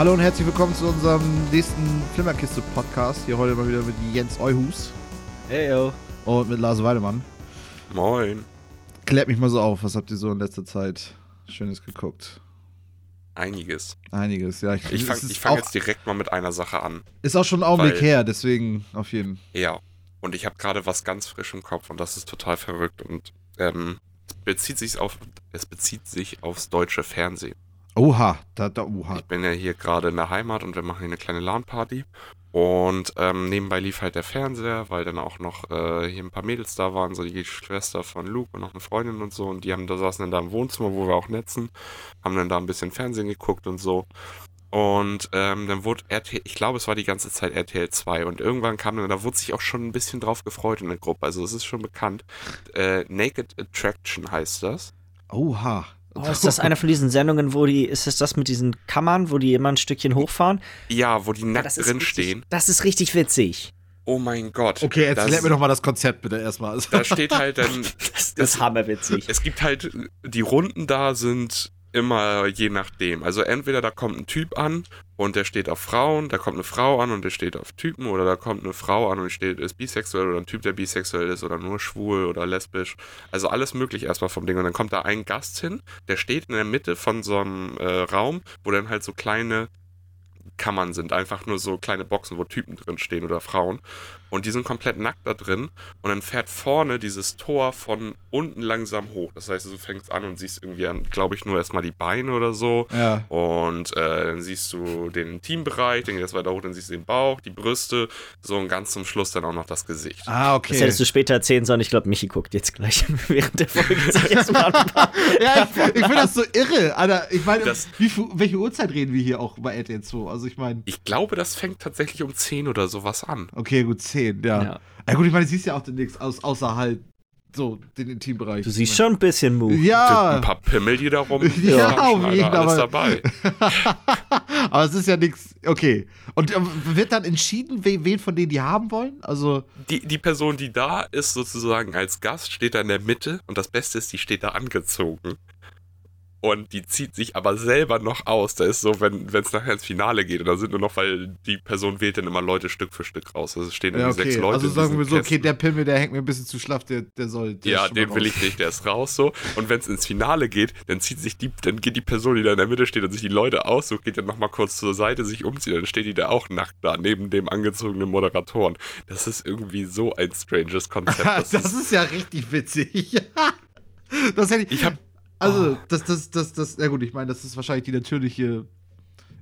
Hallo und herzlich willkommen zu unserem nächsten Flimmerkiste-Podcast. Hier heute mal wieder mit Jens Euhus Hey yo. und mit Lars Weidemann. Moin. Klärt mich mal so auf, was habt ihr so in letzter Zeit Schönes geguckt? Einiges. Einiges, ja. Ich es fange fang jetzt direkt mal mit einer Sache an. Ist auch schon ein Augenblick weil- her, deswegen auf jeden Ja. Und ich habe gerade was ganz frisch im Kopf und das ist total verrückt und ähm, es bezieht sich auf es bezieht sich aufs deutsche Fernsehen. Oha, da, da, oha. Ich bin ja hier gerade in der Heimat und wir machen hier eine kleine LAN-Party. Und ähm, nebenbei lief halt der Fernseher, weil dann auch noch äh, hier ein paar Mädels da waren, so die Schwester von Luke und noch eine Freundin und so. Und die haben da saßen dann da im Wohnzimmer, wo wir auch netzen, haben dann da ein bisschen Fernsehen geguckt und so. Und ähm, dann wurde RTL, ich glaube, es war die ganze Zeit RTL 2 und irgendwann kam dann, da wurde sich auch schon ein bisschen drauf gefreut in der Gruppe. Also es ist schon bekannt. Äh, Naked Attraction heißt das. Oha. Oh, ist das eine von diesen Sendungen, wo die, ist es das mit diesen Kammern, wo die immer ein Stückchen hochfahren? Ja, wo die nackt das ist drin richtig, stehen. Das ist richtig witzig. Oh mein Gott. Okay, jetzt Das- mir doch mal das Konzept bitte erstmal. Da steht halt dann, Das, das ist hammerwitzig. es gibt halt, die Runden da sind immer je nachdem. Also entweder da kommt ein Typ an und der steht auf Frauen, da kommt eine Frau an und der steht auf Typen oder da kommt eine Frau an und steht, ist bisexuell oder ein Typ, der bisexuell ist oder nur schwul oder lesbisch. Also alles möglich erstmal vom Ding. Und dann kommt da ein Gast hin, der steht in der Mitte von so einem äh, Raum, wo dann halt so kleine Kammern sind, einfach nur so kleine Boxen, wo Typen drin stehen oder Frauen. Und die sind komplett nackt da drin. Und dann fährt vorne dieses Tor von unten langsam hoch. Das heißt, du fängst an und siehst irgendwie, glaube ich, nur erstmal die Beine oder so. ja. Und äh, dann siehst du den Intimbereich, dann geht das weiter hoch, dann siehst du den Bauch, die Brüste, so und ganz zum Schluss dann auch noch das Gesicht. Ah, okay. Das hättest du später erzählen sollen. Ich glaube, Michi guckt jetzt gleich während der Folge sich erstmal ein paar. ja, ich, ich finde das so irre. Alter, ich meine, welche Uhrzeit reden wir hier auch bei RTL 2? Also ich meine, Ich glaube, das fängt tatsächlich um 10 oder sowas an. okay, gut, 10, ja. Ja. Ja, gut, ich meine, du siehst ja auch nichts aus, außer halt so den Intimbereich. Du siehst schon ein bisschen Move. Ein Ja, paar Pimmel, die da rum. Ja, klatschen, auf jeden, Alter, alles aber- dabei. aber es ist ja nichts. Okay. Und ähm, wird dann entschieden, we wen von denen die haben wollen? Also, Die, die Person, die da ist, sozusagen als Gast, steht da in der Mitte und das Beste ist, die steht da angezogen. Und die zieht sich aber selber noch aus. Da ist so, wenn es nachher ins Finale geht, und da sind nur noch, weil die Person wählt dann immer Leute Stück für Stück raus. Also es stehen ja, irgendwie okay. sechs Leute. also sagen wir so, okay, Kästen. der Pimmel, der hängt mir ein bisschen zu schlaff, der, der soll. Der Ja, den will ich nicht, der ist raus so. Und wenn es ins Finale geht, dann zieht sich die, dann geht die Person, die da in der Mitte steht und sich die Leute aussucht, geht dann nochmal kurz zur Seite, sich umzieht, dann steht die da auch nackt da, neben dem angezogenen Moderatoren. Das ist irgendwie so ein stranges Konzept. das, Das ist, ist ja richtig witzig. das hätte ich. ich habe Also, Oh. das, das, das, das, ja gut, ich meine, das ist wahrscheinlich die natürliche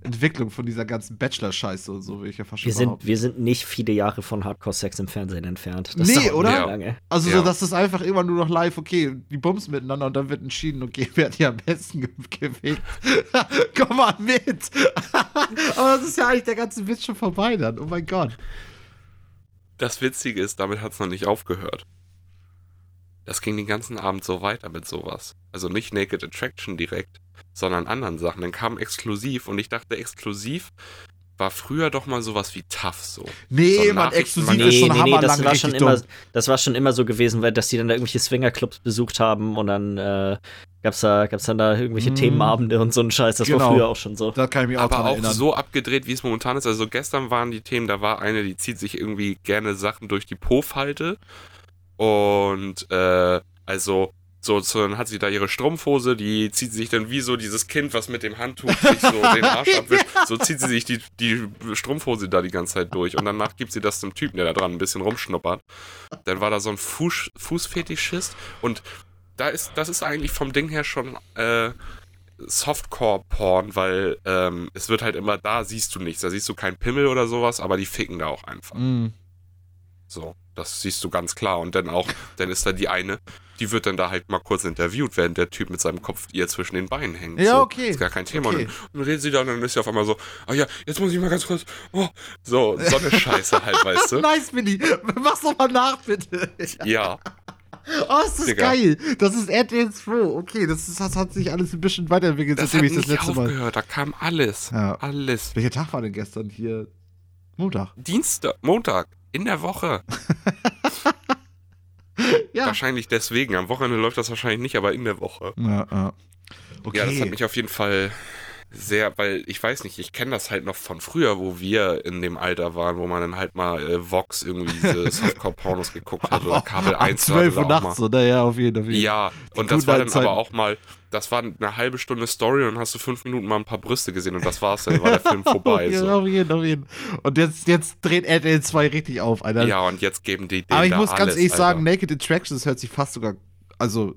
Entwicklung von dieser ganzen Bachelor-Scheiße und so, will ich ja fast schon Wir sind, behaupten. wir sind nicht viele Jahre von Hardcore-Sex im Fernsehen entfernt. Das Nee, oder? Ja. Lange. Also, Ja. so, dass das einfach immer nur noch live, okay, die bumsen miteinander und dann wird entschieden, okay, wer hat hier am besten ge- gewählt. Komm mal mit. Aber das ist ja eigentlich der ganze Witz schon vorbei dann. Oh mein Gott. Das Witzige ist, damit hat es noch nicht aufgehört. Das ging den ganzen Abend so weiter mit sowas. Also nicht Naked Attraction direkt, sondern anderen Sachen. Dann kam exklusiv und ich dachte, exklusiv war früher doch mal sowas wie tough so. Nee, So man, exklusiv Nee, ist schon nee, nee, das war schon dumm. immer, das war schon immer so gewesen, weil dass die dann da irgendwelche Swingerclubs besucht haben und dann äh, gab's da, gab's dann da irgendwelche Mhm. Themenabende und so ein Scheiß. Das Genau. war früher auch schon so. Da kann ich mich auch Aber auch erinnern. so abgedreht, wie es momentan ist. Also gestern waren die Themen, da war eine, die zieht sich irgendwie gerne Sachen durch die Po-Falte. Und äh, also so, so, dann hat sie da ihre Strumpfhose, die zieht sich dann wie so dieses Kind, was mit dem Handtuch sich so den Arsch abwischt, so zieht sie sich die, die Strumpfhose da die ganze Zeit durch. Und danach gibt sie das dem Typen, der da dran ein bisschen rumschnuppert. Dann war da so ein Fuß, Fußfetischist und da ist, das ist eigentlich vom Ding her schon äh, Softcore-Porn, weil ähm, es wird halt immer, da siehst du nichts, da siehst du keinen Pimmel oder sowas, aber die ficken da auch einfach. Mm. So, das siehst du ganz klar. Und dann auch, dann ist da die eine, die wird dann da halt mal kurz interviewt, während der Typ mit seinem Kopf ihr zwischen den Beinen hängt. Ja, so, okay. Ist gar kein Thema. Okay. Und, dann, redet sie da und dann ist sie auf einmal so, ah ja, jetzt muss ich mal ganz kurz, oh, so, so eine Scheiße halt, weißt du? Nice, Billy. Mach's doch mal nach, bitte. Ja, Oh, ist das Digga. geil. Das ist RTL 2. Okay, das, ist, das hat sich alles ein bisschen weiterentwickelt, das seitdem ich das nicht letzte Mal. aufgehört, da kam alles, Ja. alles. Welcher Tag war denn gestern hier? Montag. Dienstag, Montag, in der Woche. Ja. Wahrscheinlich deswegen. Am Wochenende läuft das wahrscheinlich nicht, aber in der Woche. Ja, ja. Okay. Ja, das hat mich auf jeden Fall sehr, weil ich weiß nicht, ich kenne das halt noch von früher, wo wir in dem Alter waren, wo man dann halt mal äh, Vox irgendwie diese Softcore-Pornos geguckt hat oder Kabel Ab 1 12 Uhr nachts, oder? Ja, auf jeden Fall. Ja, und das war dann Zeiten. aber auch mal, das war eine halbe Stunde Story und dann hast du fünf Minuten mal ein paar Brüste gesehen und das war's, dann war der Film vorbei. ja, So. auf jeden, auf jeden. Und jetzt, jetzt dreht RTL 2 richtig auf, Alter. Ja, und jetzt geben die denen Aber ich muss alles, ganz ehrlich Alter. sagen, Naked Attraction, das hört sich fast sogar, also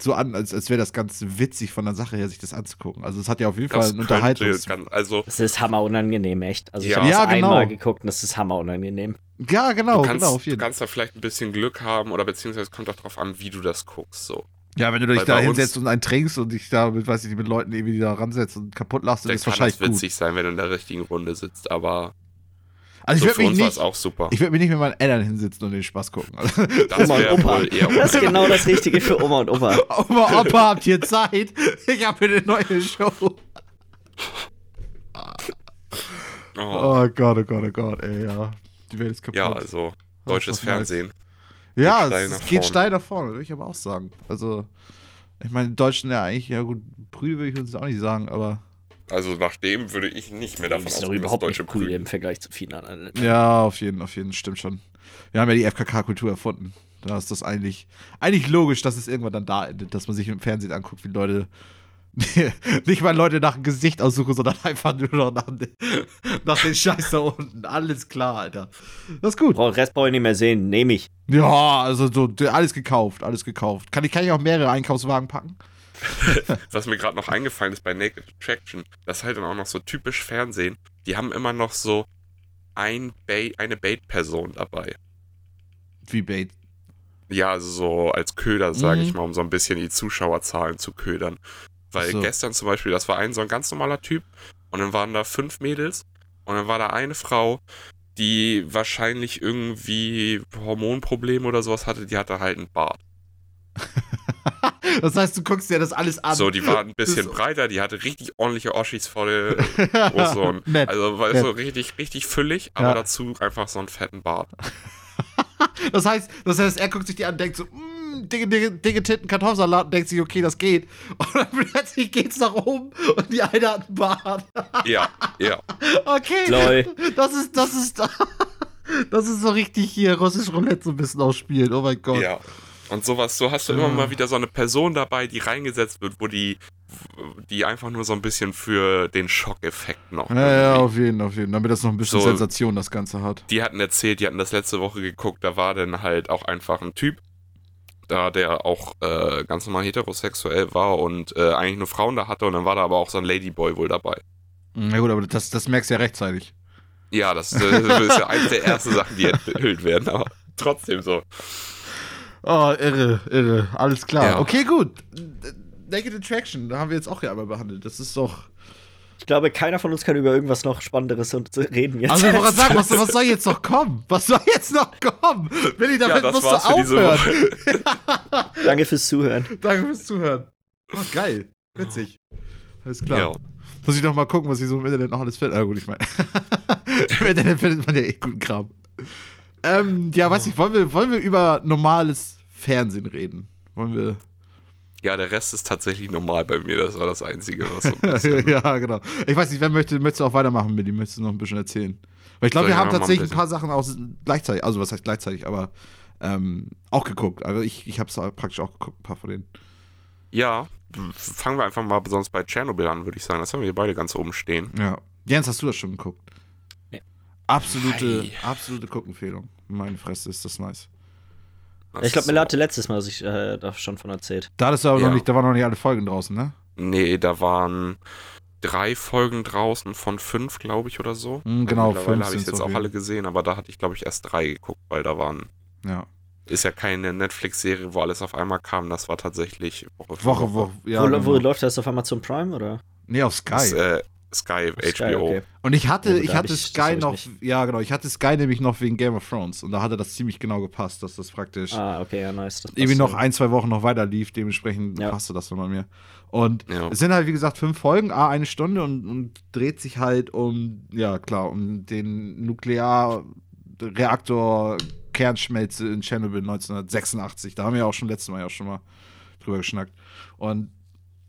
so an, als, als wäre das ganz witzig von der Sache her, sich das anzugucken. Also es hat ja auf jeden Fall das einen könnte Unterhaltungs... ganz, also Das ist hammer unangenehm, echt. Also ich Ja. habe das Ja, genau. einmal geguckt und das ist hammer unangenehm. Ja, genau, du, kannst, genau, auf du kannst da vielleicht ein bisschen Glück haben oder beziehungsweise es kommt auch drauf an, wie du das guckst. So. Ja, wenn du dich Weil da hinsetzt und einen trinkst und dich da mit, weiß ich nicht, mit Leuten irgendwie da ransetzt und kaputt lachst, dann ist kann das wahrscheinlich gut. witzig sein, wenn du in der richtigen Runde sitzt, aber Also ich so würde für mich uns war es nicht, auch super. ich würde mich nicht mit meinen Eltern hinsitzen und den Spaß gucken. Also, Das Oma und Opa. wohl eher Das ist genau das Richtige für Oma und Opa. Oma, Opa, habt ihr Zeit? Ich habe eine neue Show. oh, Oh Gott, oh Gott, oh Gott, ey, ja. Die Welt ist kaputt. Ja, also deutsches. Fernsehen. Ja, es, geht steil nach vorne, würde ich aber auch sagen. Also, ich meine, die Deutschen ja eigentlich, ja gut, Brüder würde ich uns auch nicht sagen, aber Also nach dem würde ich nicht mehr davon Das ist doch ausgehen, dass überhaupt deutsche nicht cool im Vergleich zu vielen anderen. ja, auf jeden, auf jeden, stimmt schon. Wir haben ja die FKK-Kultur erfunden. Da ist das eigentlich, eigentlich logisch, dass es irgendwann dann da endet, dass man sich im Fernsehen anguckt, wie Leute nicht mal Leute nach dem Gesicht aussuchen, sondern einfach nur noch nach, den- nach den Scheiß da unten. Alles klar, Alter. Das ist gut. Brauch- Rest brauche ich nicht mehr sehen, nehme ich. Ja, also so, alles gekauft, alles gekauft. Kann ich, kann ich auch mehrere Einkaufswagen packen? Was mir gerade noch eingefallen ist bei Naked Attraction, das ist halt dann auch noch so typisch Fernsehen. Die haben immer noch so ein Bait, eine Bait-Person dabei. Wie Bait. Ja, also so als Köder, sage Mhm. ich mal, um so ein bisschen die Zuschauerzahlen zu ködern. Weil So. gestern zum Beispiel, das war ein so ein ganz normaler Typ und dann waren da fünf Mädels und dann war da eine Frau, die wahrscheinlich irgendwie Hormonprobleme oder sowas hatte, die hatte halt einen Bart. Das heißt, du guckst dir das alles an. So, die war ein bisschen Das- breiter, die hatte richtig ordentliche Oschis vor der Brust. Also war Nett. so richtig, richtig füllig, aber Ja. dazu einfach so einen fetten Bart. Das heißt, das heißt, er guckt sich die an und denkt so, mmm, dicke, dicke, dicke Titten, Kartoffelsalat und denkt sich, okay, das geht. Und dann plötzlich geht's nach oben und die eine hat einen Bart. Ja, ja. Okay. Lol. Das ist, das ist, das ist so richtig hier russisch Roulette so ein bisschen ausspielen. Oh mein Gott. Ja. Und sowas, so hast du immer mal wieder so eine Person dabei, die reingesetzt wird, wo die, die einfach nur so ein bisschen für den Schockeffekt noch. Ja, ja, auf jeden, auf jeden. Damit das noch ein bisschen So. Sensation das Ganze hat. Die hatten erzählt, die hatten das letzte Woche geguckt, da war dann halt auch einfach ein Typ, da der auch äh, ganz normal heterosexuell war und äh, eigentlich nur Frauen da hatte und dann war da aber auch so ein Ladyboy wohl dabei. Na gut, aber das, das merkst du ja rechtzeitig. Ja, das, äh, ist ja eine der ersten Sachen, die enthüllt werden, aber trotzdem so. Oh, irre, irre. Alles klar. Ja. Okay, gut. Naked Attraction, da haben wir jetzt auch ja einmal behandelt. Das ist doch. Ich glaube, keiner von uns kann über irgendwas noch Spannenderes reden jetzt. Also, gerade sagen, was, was soll jetzt noch kommen? Was soll jetzt noch kommen? Willi, damit Ja, musst du aufhören. Danke fürs Zuhören. Danke fürs Zuhören. Oh, geil. Witzig. Alles klar. Ja. Muss ich noch mal gucken, was ich so im Internet noch alles finde. Ah, gut, ich meine. Im Internet findet man ja eh guten Kram. Ähm, ja, weiß ich, wollen wir, wollen wir über normales Fernsehen reden? Wollen wir. ja, der Rest ist tatsächlich normal bei mir, das war das Einzige, was so ein bisschen. ja, genau. Ich weiß nicht, wer möchte, möchtest du auch weitermachen, Milli? Möchtest du noch ein bisschen erzählen? Weil ich glaube, wir haben tatsächlich ein paar Sachen auch gleichzeitig, also was heißt gleichzeitig, aber ähm, auch geguckt. Also ich, ich habe es praktisch auch geguckt, ein paar von denen. Ja, fangen wir einfach mal sonst bei Tschernobyl an, würde ich sagen. Das haben wir beide ganz oben stehen. Ja. Jens, hast du das schon geguckt? Absolute, Ei. absolute Guckempfehlung. Meine Fresse ist das nice. Das ich glaube, ist Miller hatte letztes Mal sich äh, da schon von erzählt. Da du aber Ja. noch nicht, da waren noch nicht alle Folgen draußen, ne? Nee, da waren drei Folgen draußen von fünf, glaube ich, oder so. Mhm, genau, Mittlerweile fünf habe ich jetzt auch alle gesehen, aber da hatte ich, glaube ich, erst drei geguckt, weil da waren. Ja. Ist ja keine Netflix-Serie, wo alles auf einmal kam. Das war tatsächlich Woche für Woche, Woche. Ja, wo, genau. wo läuft das auf Amazon Prime oder? Nee, auf Sky. Das, äh, Sky, Sky, HBO. okay. Und ich hatte, Ja, ich hatte ich- Sky ich noch, nicht. ja genau, ich hatte Sky nämlich noch wegen Game of Thrones und da hatte das ziemlich genau gepasst, dass das praktisch Ah, okay, ja, nice. Das irgendwie noch ein, zwei Wochen noch weiter lief, dementsprechend Ja. passte das dann bei mir. Und Ja. es sind halt, wie gesagt, fünf Folgen, a eine Stunde und, und dreht sich halt um, ja klar, um den Nuklearreaktor Kernschmelze in Tschernobyl 1986. Da haben wir ja auch schon letztes Mal ja auch schon mal drüber geschnackt. Und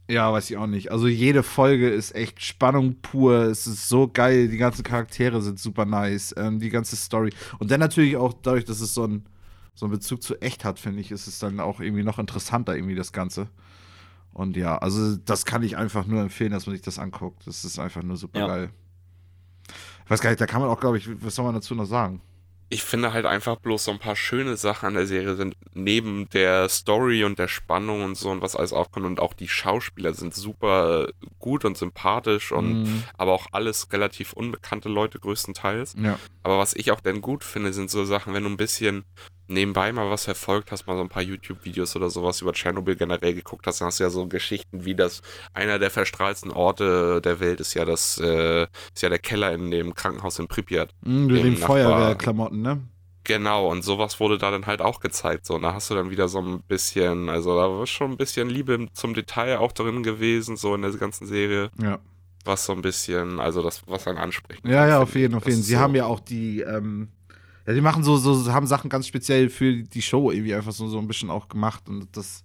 Ja, weiß ich auch nicht. Also jede Folge ist echt Spannung pur. Es ist so geil. Die ganzen Charaktere sind super nice. Ähm, die ganze Story. Und dann natürlich auch dadurch, dass es so, ein, so einen Bezug zu echt hat, finde ich, ist es dann auch irgendwie noch interessanter, irgendwie das Ganze. Und ja, also das kann ich einfach nur empfehlen, dass man sich das anguckt. Das ist einfach nur super Ja. geil. Ich weiß gar nicht, da kann man auch, glaube ich, was soll man dazu noch sagen? Ich finde halt einfach bloß so ein paar schöne Sachen an der Serie sind, neben der Story und der Spannung und so und was alles aufkommt und auch die Schauspieler sind super gut und sympathisch und Mhm. aber auch alles relativ unbekannte Leute größtenteils. Ja. Aber was ich auch dann gut finde, sind so Sachen, wenn du ein bisschen nebenbei mal was verfolgt hast, mal so ein paar YouTube-Videos oder sowas über Tschernobyl generell geguckt hast, dann hast du ja so Geschichten wie das, einer der verstrahlten Orte der Welt ist ja das, äh, ist ja der Keller in dem Krankenhaus in Pripyat. Mhm, mit den Feuerwehrklamotten, ne? Genau, und sowas wurde da dann halt auch gezeigt. So, und da hast du dann wieder so ein bisschen, also da war schon ein bisschen Liebe zum Detail auch drin gewesen, so in der ganzen Serie. Ja. Was so ein bisschen, also das, was einen ansprechen Ja, ja, auf jeden, auf jeden. Sie so, haben ja auch die, ähm, ja, die machen so, so, haben Sachen ganz speziell für die Show irgendwie einfach so, so ein bisschen auch gemacht und das,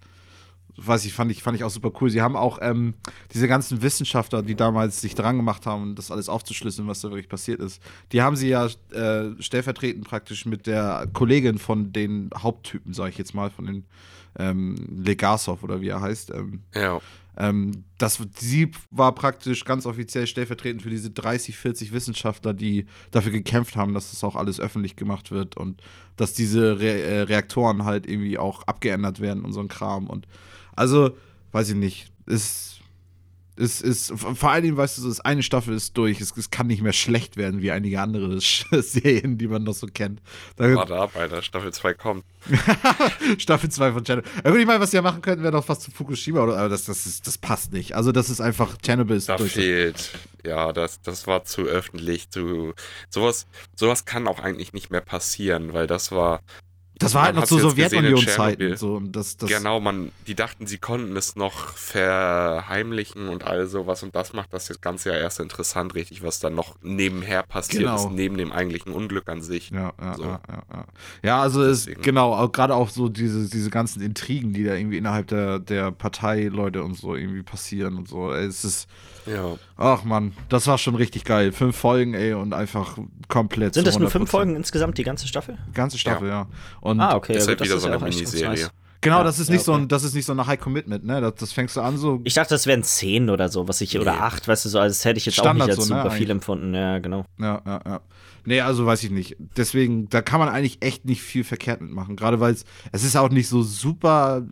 weiß ich, fand ich, fand ich auch super cool. Sie haben auch ähm, diese ganzen Wissenschaftler, die damals sich dran gemacht haben, das alles aufzuschlüsseln, was da wirklich passiert ist, die haben sie ja äh, stellvertretend praktisch mit der Kollegin von den Haupttypen, sage ich jetzt mal, von den ähm, Legasov oder wie er heißt, ähm, Ja, ähm, das, sie war praktisch ganz offiziell stellvertretend für diese 30, 40 Wissenschaftler, die dafür gekämpft haben, dass das auch alles öffentlich gemacht wird und dass diese Re äh, Reaktoren halt irgendwie auch abgeändert werden und so ein Kram. Und also, weiß ich nicht, ist. Ist, ist, vor allen Dingen, weißt du, das eine Staffel ist durch. Es, es kann nicht mehr schlecht werden wie einige andere Serien, die man noch so kennt. Da, warte ab, Alter, Staffel 2 kommt. Staffel 2 von Chernobyl. Ja, gut, ich meine, was sie ja machen könnten, wäre doch was zu Fukushima, oder, aber das, das, ist, das passt nicht. Also, das ist einfach, Chernobyl ist Da durch. fehlt, ja, das, das war zu öffentlich, zu, sowas, sowas kann auch eigentlich nicht mehr passieren, weil das war, Das war halt noch zu hat's jetzt gesehen in Sowjetunion-Zeiten. So, das, das, genau, man, die dachten, sie konnten es noch verheimlichen und all sowas und das macht das jetzt Ganze ja erst interessant, richtig, was dann noch nebenher passiert Genau. ist, neben dem eigentlichen Unglück an sich. Ja, ja, So. ja, ja, ja. Ja, also ist Deswegen. genau, gerade auch so diese, diese ganzen Intrigen, die da irgendwie innerhalb der, der Parteileute und so irgendwie passieren und so. Es ist, Ja. ach man, das war schon richtig geil. Fünf Folgen, ey, und einfach komplett. Sind das nur fünf 100%. Folgen insgesamt, die ganze Staffel? Ganze Staffel, ja. Und Ah, okay. ist ja, halt wieder das so ist eine ja Miniserie. genau, Ja, das ist ja, nicht so okay. ein, das ist nicht so eine High Commitment, ne? Das, das fängst du an so. Ich dachte, das wären zehn oder so, was ich, oder Nee. acht, weißt du, so, also das hätte ich jetzt Standard auch nicht als so, ne, super viel eigentlich. empfunden. Ja, genau. Ja, ja, ja. Nee, also weiß ich nicht. Deswegen, da kann man eigentlich echt nicht viel verkehrt mitmachen. Gerade weil es, es ist auch nicht so super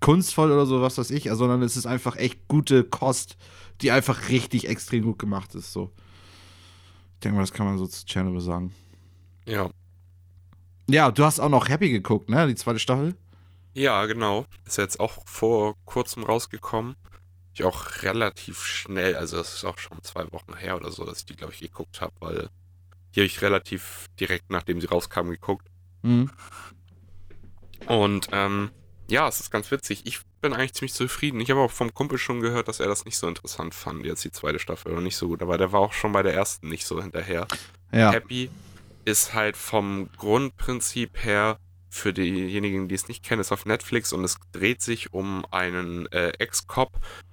kunstvoll oder so, was weiß ich, sondern es ist einfach echt gute Kost, die einfach richtig extrem gut gemacht ist. So. Ich denke mal, das kann man so zu Chernobyl sagen. Ja. Ja, du hast auch noch Happy geguckt, ne? Die zweite Staffel. Ja, genau. Ist jetzt auch vor kurzem rausgekommen. Ich auch relativ schnell, also das ist auch schon zwei Wochen her oder so, dass ich die, glaube ich, geguckt habe, weil die habe ich relativ direkt, nachdem sie rauskam, geguckt. Mhm. Und ähm, ja, es ist ganz witzig. Ich bin eigentlich ziemlich zufrieden. Ich habe auch vom Kumpel schon gehört, dass er das nicht so interessant fand, jetzt die zweite Staffel, oder nicht so gut. Aber der war auch schon bei der ersten nicht so hinterher. Ja. Happy ist halt vom Grundprinzip her, für diejenigen, die es nicht kennen, ist auf Netflix und es dreht sich um einen äh, Ex-Cop,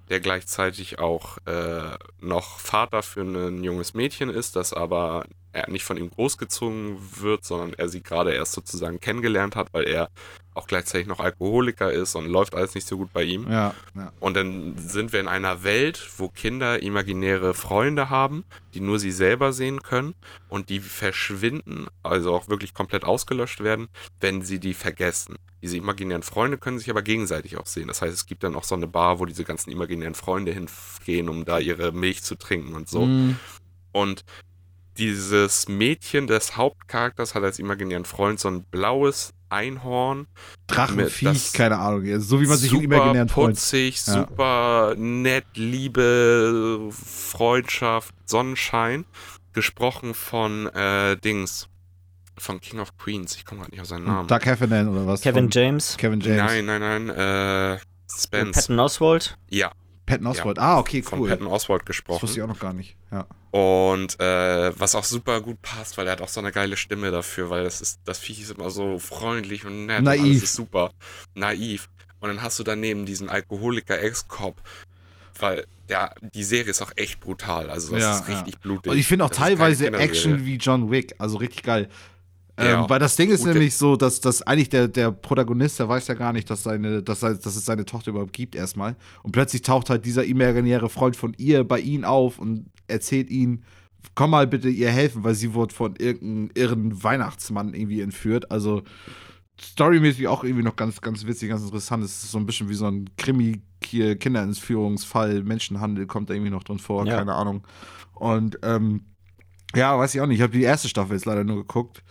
der gleichzeitig auch äh, noch Vater für ein junges Mädchen ist, das aber er nicht von ihm großgezogen wird, sondern er sie gerade erst sozusagen kennengelernt hat, weil er auch gleichzeitig noch Alkoholiker ist und läuft alles nicht so gut bei ihm. Ja, ja. Und dann sind wir in einer Welt, wo Kinder imaginäre Freunde haben, die nur sie selber sehen können und die verschwinden, also auch wirklich komplett ausgelöscht werden, wenn sie die vergessen. Diese imaginären Freunde können sich aber gegenseitig auch sehen. Das heißt, es gibt dann auch so eine Bar, wo diese ganzen imaginären Freunde hingehen, um da ihre Milch zu trinken und so. Mhm. Und dieses Mädchen des Hauptcharakters hat als imaginären Freund so ein blaues Einhorn, Drachenviech, keine Ahnung. So wie man sich im super imaginären Freund. putzig, Ja. super nett, Liebe, Freundschaft, Sonnenschein. Gesprochen von äh, Dings, von King of Queens. Ich komme gerade nicht auf seinen Namen. Doug Heffernan oder was? Kevin Von James, Kevin James. Nein, nein, nein. Äh, Spence. Patton Oswald. ja, Patton Oswalt. Ah, okay, von cool. Patton Oswald Das gesprochen. wusste ich auch noch gar nicht. Ja. Und äh, was auch super gut passt, weil er hat auch so eine geile Stimme dafür, weil das ist, das Viech ist immer so freundlich und nett. Und Naiv. alles ist super. Naiv. und dann hast du daneben diesen Alkoholiker Ex-Cop, weil der, die Serie ist auch echt brutal. Also das Ja, ist richtig ja. blutig. Und ich finde auch Das teilweise. Action wie John Wick, also richtig geil. Ja. Ähm, weil das Ding ist Gute- nämlich so, dass, dass eigentlich der, der Protagonist, der weiß ja gar nicht, dass, seine, dass, dass es seine Tochter überhaupt gibt erstmal. Und plötzlich taucht halt dieser imaginäre Freund von ihr bei ihm auf und erzählt ihn, komm mal bitte ihr helfen, weil sie wurde von irgendeinem irren Weihnachtsmann irgendwie entführt. Also storymäßig auch irgendwie noch ganz, ganz witzig, ganz interessant. Es ist so ein bisschen wie so ein Krimi, Kinderentführungsfall, Menschenhandel kommt da irgendwie noch drin vor, Ja. keine Ahnung. Und ähm, ja, weiß ich auch nicht. Ich habe die erste Staffel jetzt leider nur geguckt.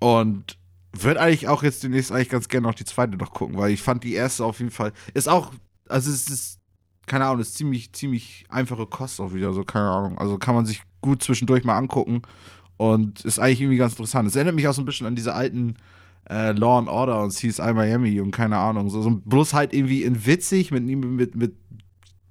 Und würde eigentlich auch jetzt demnächst eigentlich ganz gerne noch die zweite noch gucken, weil ich fand die erste auf jeden Fall. Ist auch, also es ist, keine Ahnung, ist ziemlich, ziemlich einfache Kost auch wieder, so keine Ahnung. Also kann man sich gut zwischendurch mal angucken und ist eigentlich irgendwie ganz interessant. Es erinnert mich auch so ein bisschen an diese alten äh, Law and Order und CSI Miami und keine Ahnung. So, so bloß halt irgendwie in witzig mit, mit, mit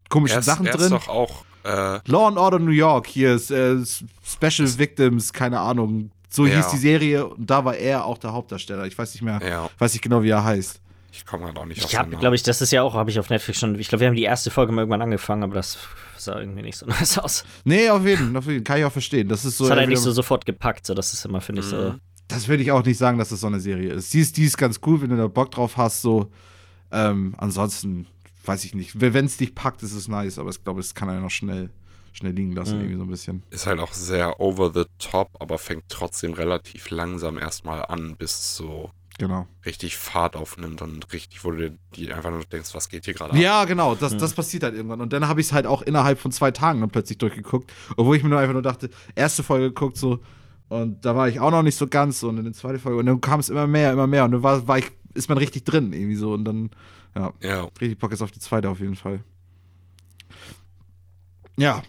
komischen er ist, Sachen er drin. ist doch auch, äh, Law and Order New York, hier ist äh, Special Victims, keine Ahnung. So Ja. hieß die Serie und da war er auch der Hauptdarsteller. Ich weiß nicht mehr, ja, weiß nicht genau, wie er heißt. ich komme halt auch nicht auf Ich habe, glaube ich, das ist ja auch, habe ich auf Netflix schon, ich glaube, wir haben die erste Folge mal irgendwann angefangen, aber das sah irgendwie nicht so nice aus. Nee, auf jeden, auf jeden Kann ich auch verstehen. Das ist so. Das hat er nicht so sofort gepackt, so das ist immer, finde ich, so. Mhm. das würde ich auch nicht sagen, dass das so eine Serie ist. Die ist, die ist ganz cool, wenn du da Bock drauf hast, so. Ähm, ansonsten weiß ich nicht. Wenn es dich packt, ist es nice, aber ich glaube, es kann er noch schnell, schnell liegen lassen, Mhm. irgendwie so ein bisschen. Ist halt auch sehr over the top, aber fängt trotzdem relativ langsam erstmal an, bis so Genau. richtig Fahrt aufnimmt und richtig, wo du dir einfach nur denkst, was geht hier gerade ab? Ja, genau, das, Hm. das passiert halt irgendwann. Und dann habe ich es halt auch innerhalb von zwei Tagen dann plötzlich durchgeguckt. Obwohl ich mir nur einfach nur dachte, erste Folge geguckt so und da war ich auch noch nicht so ganz so und in der zweiten Folge und dann kam es immer mehr, immer mehr und dann war, war ich, ist man richtig drin irgendwie so und dann, ja, Ja, richtig Bock jetzt auf die zweite auf jeden Fall. Ja,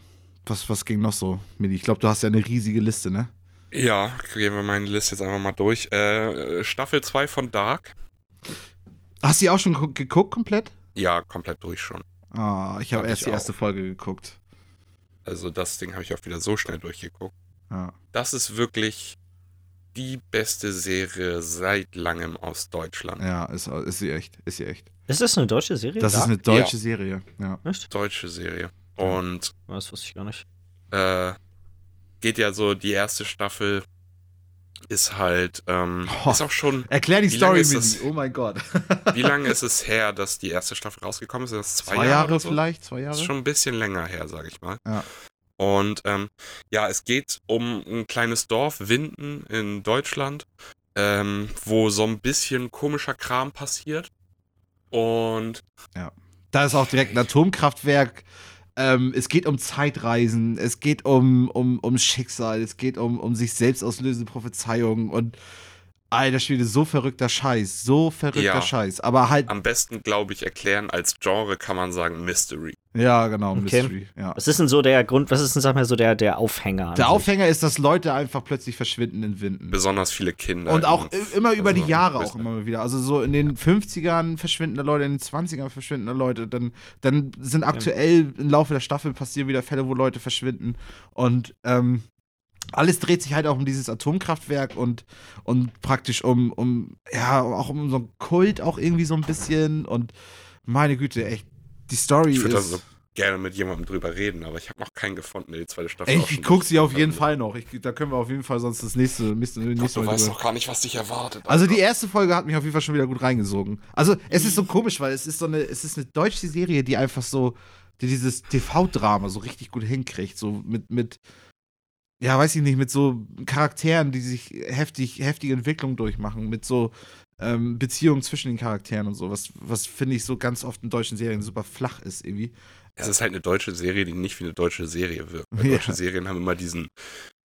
was, was ging noch so, Midi? Ich glaube, du hast ja eine riesige Liste, ne? ja gehen wir meine Liste jetzt einfach mal durch. Äh, Staffel 2 von Dark. Hast du die auch schon gu- geguckt komplett? Ja, komplett durch schon. Ah, ich habe Hab erst ich die erste auch. Folge geguckt. Also das Ding habe ich auch wieder so schnell durchgeguckt. Ja. Das ist wirklich die beste Serie seit langem aus Deutschland. Ja, ist, ist sie echt. Ist sie echt. Ist das eine deutsche Serie? Das ist Dark? eine deutsche Serie. Ja. Echt? Deutsche Serie. Und Das wusste ich gar nicht. äh, geht ja so, die erste Staffel ist halt, ähm, Oh. ist auch schon, Erklär die Story, Midi. das? Oh mein Gott. wie lange ist es her, dass die erste Staffel rausgekommen ist? Ist zwei, Zwei Jahre oder so? vielleicht? Zwei Jahre? ist schon ein bisschen länger her, sag ich mal. Ja. Und ähm, ja, es geht um ein kleines Dorf, Winden in Deutschland, ähm, wo so ein bisschen komischer Kram passiert. Und Da ist auch direkt ein Atomkraftwerk. Ähm, es geht um Zeitreisen, es geht um, um, um Schicksal, es geht um, um sich selbst auslösende Prophezeiungen und alter Schwede, so verrückter Scheiß, so verrückter Ja. Scheiß. Aber halt, am besten, glaube ich, erklären, als Genre kann man sagen Mystery. ja, genau, Okay. Mystery. Ja. Was ist denn so der Grund, was ist denn, sag mal, so der, der Aufhänger? Der sich? Aufhänger ist, dass Leute einfach plötzlich verschwinden in Winden. Besonders viele Kinder. Und auch immer über die also, Jahre auch immer wieder. Also so in den 50ern verschwindende Leute, in den 20ern verschwindende Leute. Dann, dann sind aktuell im Laufe der Staffel passieren wieder Fälle, wo Leute verschwinden. Und ähm, alles dreht sich halt auch um dieses Atomkraftwerk und, und praktisch um, um, ja, auch um so einen Kult auch irgendwie so ein bisschen. Und meine Güte, echt, die Story Ich ist. würde da so gerne mit jemandem drüber reden, aber ich habe noch keinen gefunden, der die zweite Staffel ich schon guck sie auf jeden. Fall noch. Ich, da können wir auf jeden Fall sonst das nächste, nächste, nächste Du Mal weißt doch gar nicht, was dich erwartet. Also die erste Folge hat mich auf jeden Fall schon wieder gut reingesogen. Also es ist so komisch, weil es ist so eine, es ist eine deutsche Serie, die einfach so, die dieses TV-Drama so richtig gut hinkriegt. So mit, mit, ja, weiß ich nicht, mit so Charakteren, die sich heftig, heftige Entwicklungen durchmachen, mit so ähm, Beziehungen zwischen den Charakteren und so, was, was finde ich so ganz oft in deutschen Serien super flach ist irgendwie. Es ist halt eine deutsche Serie, die nicht wie eine deutsche Serie wirkt. Weil Ja. Deutsche Serien haben immer diesen,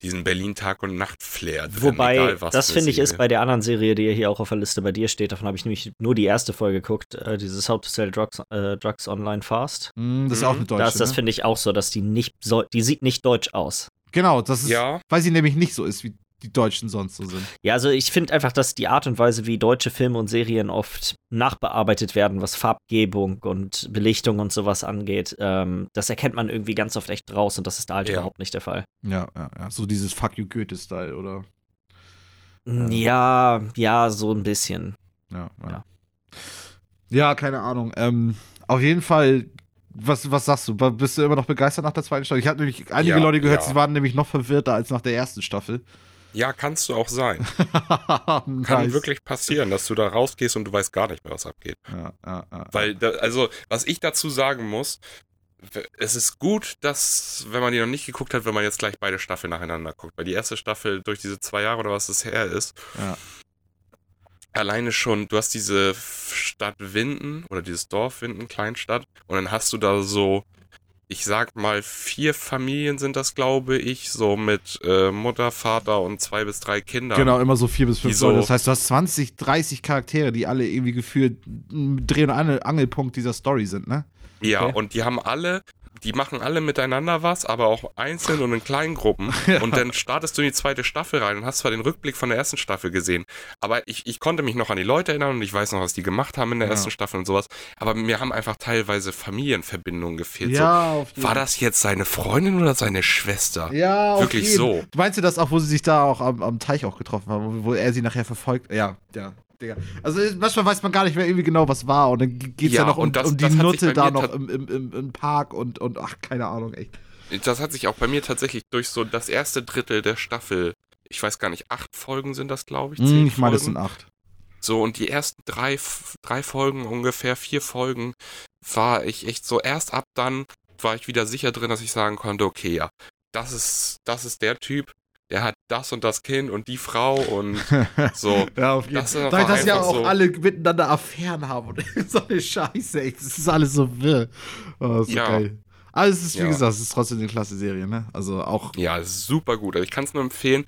diesen Berlin-Tag- und Nacht-Flair drin, Wobei, egal was das finde ich ist bei der anderen Serie, die hier auch auf der Liste bei dir steht, davon habe ich nämlich nur die erste Folge geguckt, äh, dieses How to Sell Drugs, äh, Drugs Online Fast. Mm, das ist Mhm. auch eine deutsche. das das ne? finde ich auch so, dass die nicht so, die sieht nicht deutsch aus. Genau, das ist, Ja, weil sie nämlich nicht so ist, wie die Deutschen sonst so sind. Ja, also ich finde einfach, dass die Art und Weise, wie deutsche Filme und Serien oft nachbearbeitet werden, was Farbgebung und Belichtung und sowas angeht, ähm, das erkennt man irgendwie ganz oft echt raus und das ist da halt Ja. überhaupt nicht der Fall. Ja, ja, ja. So dieses Fuck you Goethe-Style, oder? Ja, ja, so ein bisschen. Ja, ja. Ja. Ja, keine Ahnung. Ähm, auf jeden Fall, was, was sagst du? Bist du immer noch begeistert nach der zweiten Staffel? Ich habe nämlich einige Ja, Leute gehört, ja. sie waren nämlich noch verwirrter als nach der ersten Staffel. Ja, kannst du auch sein. Kann Nice. wirklich passieren, dass du da rausgehst und du weißt gar nicht mehr, was abgeht. Ja, ja, ja. Weil, da, also, was ich dazu sagen muss, es ist gut, dass, wenn man die noch nicht geguckt hat, wenn man jetzt gleich beide Staffeln nacheinander guckt. Weil die erste Staffel durch diese zwei Jahre oder was es her ist, Ja. Alleine schon, du hast diese Stadt Winden oder dieses Dorf Winden, Kleinstadt, und dann hast du da so, ich sag mal, vier Familien sind das, glaube ich, so mit äh, Mutter, Vater und zwei bis drei Kindern. Genau, immer so vier bis fünf so- Leute. Das heißt, du hast 20, 30 Charaktere, die alle irgendwie gefühlt ein Dreh- und Angel Angelpunkt dieser Story sind, ne? Ja, Okay. und die haben alle, die machen alle miteinander was, aber auch einzeln und in kleinen Gruppen. Ja. Und dann startest du in die zweite Staffel rein und hast zwar den Rückblick von der ersten Staffel gesehen, aber ich, ich konnte mich noch an die Leute erinnern und ich weiß noch, was die gemacht haben in der Ja. ersten Staffel und sowas. Aber mir haben einfach teilweise Familienverbindungen gefehlt. Ja, So, war das jetzt seine Freundin oder seine Schwester? Ja, auf Wirklich so. Meinst du das auch, wo sie sich da auch am, am Teich auch getroffen haben, wo er sie nachher verfolgt? Ja, ja. Digga. Also manchmal weiß man gar nicht mehr irgendwie genau, was war. Und dann geht es ja, Ja, noch um, das- um die Nutte da noch im, im, im, im Park und, und ach, keine Ahnung, echt. Das hat sich auch bei mir tatsächlich durch so das erste Drittel der Staffel, ich weiß gar nicht, acht Folgen sind das, glaube ich. Hm, zehn ich meine, es sind acht. So, und die ersten drei, drei Folgen, ungefähr vier Folgen, war ich echt so, erst ab dann war ich wieder sicher drin, dass ich sagen konnte, okay, ja, das ist, das ist der Typ, der hat das und das Kind und die Frau und so. ja, auf jeden Das Fall. Dadurch, dass ja auch so- alle miteinander Affären haben und so eine Scheiße, echt. Das ist alles so wirr. Oh, ist so Ja. geil. Aber es ist, wie Ja. gesagt, es ist trotzdem eine klasse Serie, ne? Also auch. Ja, super gut. Also ich kann es nur empfehlen.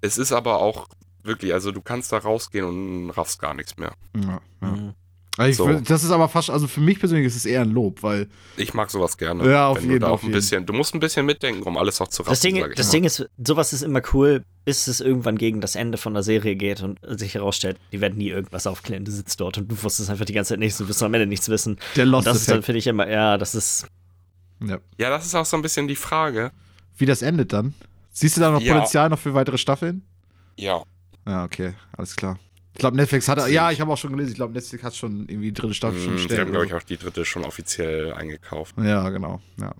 Es ist aber auch wirklich, also du kannst da rausgehen und raffst gar nichts mehr. Ja, ja. Mhm. Also So. will- Das ist aber fast, also für mich persönlich ist es eher ein Lob, weil. Ich mag sowas gerne. Ja, auf wenn jeden, auch ein bisschen, du musst ein bisschen mitdenken, um alles auch zu raffen, Das Ding, das. Ding ist, sowas ist immer cool, bis es irgendwann gegen das Ende von der Serie geht und sich herausstellt, die werden nie irgendwas aufklären. Du sitzt dort und du wusstest einfach die ganze Zeit nichts, du wirst am Ende nichts wissen. Der Und Lost das ist dann, finde ich, immer, ja, das ist. Ja. Ja, das ist auch so ein bisschen die Frage. Wie das endet dann? Siehst du da noch Ja. Potenzial noch für weitere Staffeln? Ja, Ja, okay, alles klar. Ich glaube, Netflix hat. Ja, ich habe auch schon gelesen, ich glaube, Netflix hat schon irgendwie die dritte Staffel schon Mm, die bestellt. haben, glaube ich, auch die dritte schon offiziell eingekauft. Ja, genau. Ja.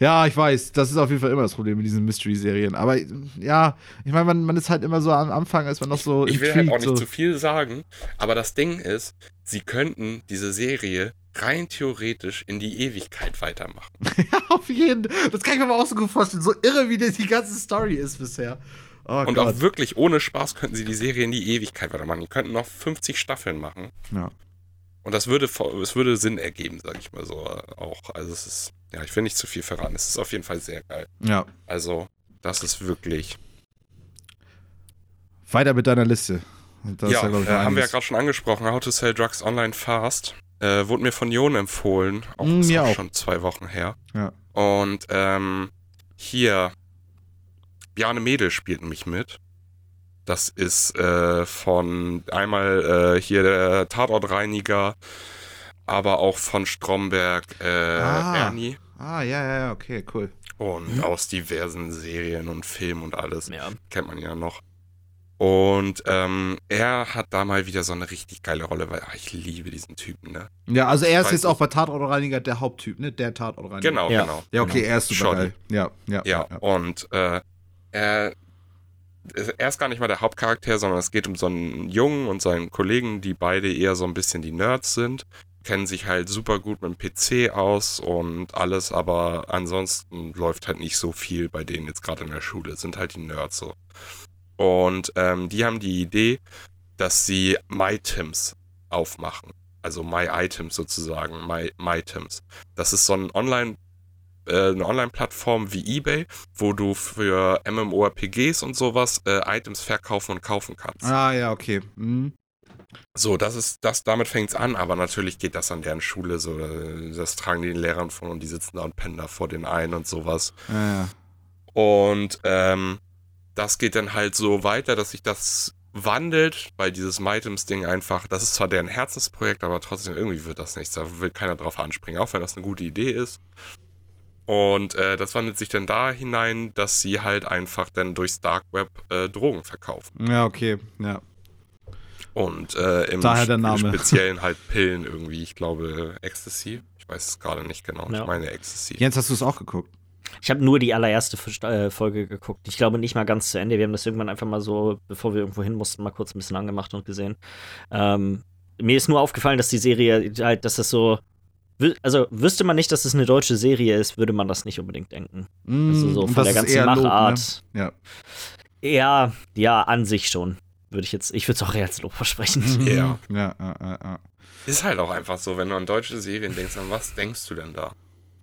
Ja, ich weiß, das ist auf jeden Fall immer das Problem mit diesen Mystery-Serien. Aber ja, ich meine, man, man ist halt immer so am Anfang, ist man noch so. Ich will halt auch nicht so. zu viel sagen, aber das Ding ist, sie könnten diese Serie rein theoretisch in die Ewigkeit weitermachen. Ja, auf jeden Das kann ich mir aber auch so gut vorstellen. So irre, wie das die ganze Story ist bisher. Oh Und Gott. auch wirklich ohne Spaß könnten sie die Serie in die Ewigkeit weitermachen. Die könnten noch 50 Staffeln machen. Ja. Und das würde, es würde Sinn ergeben, sag ich mal so auch. Also es ist, ja, ich will nicht zu viel verraten. Es ist auf jeden Fall sehr geil. ja. Also, das ist wirklich. Weiter mit deiner Liste. Ja, ich, äh, haben wir ja gerade schon angesprochen. How to Sell Drugs Online Fast. Äh, wurde mir von Jon empfohlen. Auch, Mm, auch auch. schon zwei Wochen her. Ja. Und ähm, hier, Bjarne Mädel spielt mich mit. Das ist äh, von einmal äh, hier der Tatortreiniger, aber auch von Stromberg äh, Ah. Ernie Ah, ja, ja, ja, okay, cool. und aus diversen Serien und Filmen und alles. Ja. Kennt man ja noch. Und ähm, er hat da mal wieder so eine richtig geile Rolle, weil ach, ich liebe diesen Typen, ne? Ja, also er ist Weiß jetzt auch bei Tatortreiniger der Haupttyp, ne? Der Tatortreiniger. Genau, Ja. genau. Ja, okay, er ist super geil. Ja, ja. Ja, und äh, er, er ist gar nicht mal der Hauptcharakter, sondern es geht um so einen Jungen und seinen Kollegen, die beide eher so ein bisschen die Nerds sind, kennen sich halt super gut mit dem PC aus und alles, aber ansonsten läuft halt nicht so viel bei denen jetzt gerade in der Schule, sind halt die Nerds so. Und ähm, die haben die Idee, dass sie MyTims aufmachen. Also MyItems sozusagen, My, MyTims. Das ist so ein Online- äh, eine Online-Plattform wie eBay, wo du für MMORPGs und sowas äh, Items verkaufen und kaufen kannst. Ah, ja, okay. Mhm. So, das ist, das, damit fängt's an, aber natürlich geht das an deren Schule so, äh, das tragen die den Lehrern von und die sitzen da und pennen da vor den ein und sowas. Ja. Und ähm, das geht dann halt so weiter, dass sich das wandelt, weil dieses MyTims-Ding einfach, das ist zwar deren Herzensprojekt, aber trotzdem irgendwie wird das nichts. Da will keiner drauf anspringen, auch wenn das eine gute Idee ist. Und äh, das wandelt sich dann da hinein, dass sie halt einfach dann durchs Dark Web äh, Drogen verkaufen. Ja, okay, ja. Und äh, im, Daher der Name. im Speziellen halt Pillen irgendwie. Ich glaube Ecstasy. Ich weiß es gerade nicht genau. Ja. Ich meine Ecstasy. Jens, hast du es auch geguckt? Ich habe nur die allererste äh, Folge geguckt. Ich glaube nicht mal ganz zu Ende. Wir haben das irgendwann einfach mal so, bevor wir irgendwo hin mussten, mal kurz ein bisschen angemacht und gesehen. Ähm, mir ist nur aufgefallen, dass die Serie halt, dass das so. Also wüsste man nicht, dass es eine deutsche Serie ist, würde man das nicht unbedingt denken. Also so Mm, von das der ist ganzen eher Lob, ne? Machart. Ja. Ja, ja, an sich schon. Würde ich jetzt, ich würde es auch eher als Lob versprechen. Ja. Ja, ja, ja, ja. Ist halt auch einfach so, wenn du an deutsche Serien denkst, an was denkst du denn da?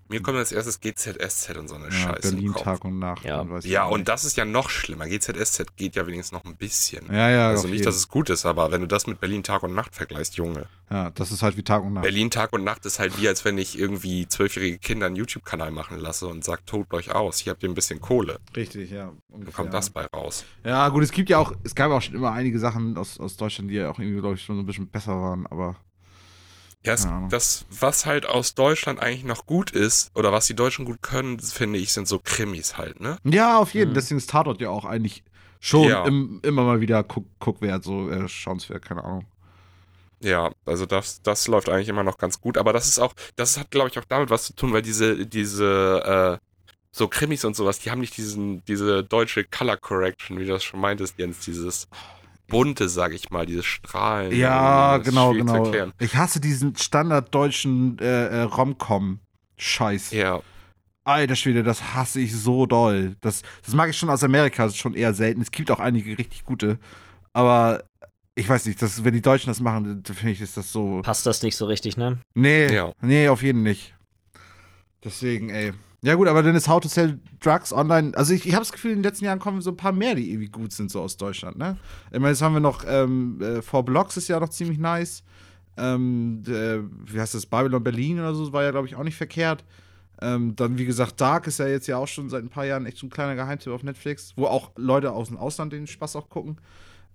Mir kommt als erstes GZSZ und so eine ja Scheiße. Berlin im Kopf. Tag und Nacht. Ja. und Ja, und das ist ja noch schlimmer. GZSZ geht ja wenigstens noch ein bisschen. Ja, ja, also nicht, jeden. dass es gut ist, aber wenn du das mit Berlin Tag und Nacht vergleichst, Junge. ja, das ist halt wie Tag und Nacht. Berlin Tag und Nacht ist halt wie, als wenn ich irgendwie zwölfjährige Kinder einen YouTube-Kanal machen lasse und sag, tobt euch aus, hier habt ihr ein bisschen Kohle. Richtig, ja. Dann ungefähr. kommt das bei raus. Ja, gut, es gibt ja auch, es gab auch schon immer einige Sachen aus, aus Deutschland, die ja auch irgendwie, glaube ich, schon so ein bisschen besser waren, aber Ahnung. das, was halt aus Deutschland eigentlich noch gut ist, oder was die Deutschen gut können, finde ich, sind so Krimis halt, ne? ja, auf jeden. Mhm. Deswegen ist Tatort ja auch eigentlich schon Ja. im, immer mal wieder guck, guckwert, so äh, schauenswert, keine Ahnung. Ja, also das, das läuft eigentlich immer noch ganz gut, aber das ist auch, das hat, glaube ich, auch damit was zu tun, weil diese, diese, äh, so Krimis und sowas, die haben nicht diesen, diese deutsche Color Correction, wie du das schon meintest, Jens, dieses bunte, sag ich mal, dieses Strahlen. Ja, genau, genau. erklären. Ich hasse diesen standarddeutschen äh, äh, Rom-Com-Scheiß. Ja, Alter Schwede, das hasse ich so doll. Das, das mag ich schon aus Amerika, das ist schon eher selten. Es gibt auch einige richtig gute. Aber ich weiß nicht, das, wenn die Deutschen das machen, dann finde ich, ist das so. Passt das nicht so richtig, ne? Nee, Ja. nee, auf jeden nicht. Deswegen, ey. Ja gut, aber dann ist How to Sell Drugs online. Also ich, ich habe das Gefühl, in den letzten Jahren kommen so ein paar mehr, die irgendwie gut sind, so aus Deutschland, ne? Ich meine, jetzt haben wir noch, ähm, äh, Four Blocks ist ja noch ziemlich nice. Ähm, der, wie heißt das, Babylon Berlin oder so, war ja, glaube ich, auch nicht verkehrt. Ähm, dann, wie gesagt, Dark ist ja jetzt ja auch schon seit ein paar Jahren echt so ein kleiner Geheimtipp auf Netflix, wo auch Leute aus dem Ausland den Spaß auch gucken.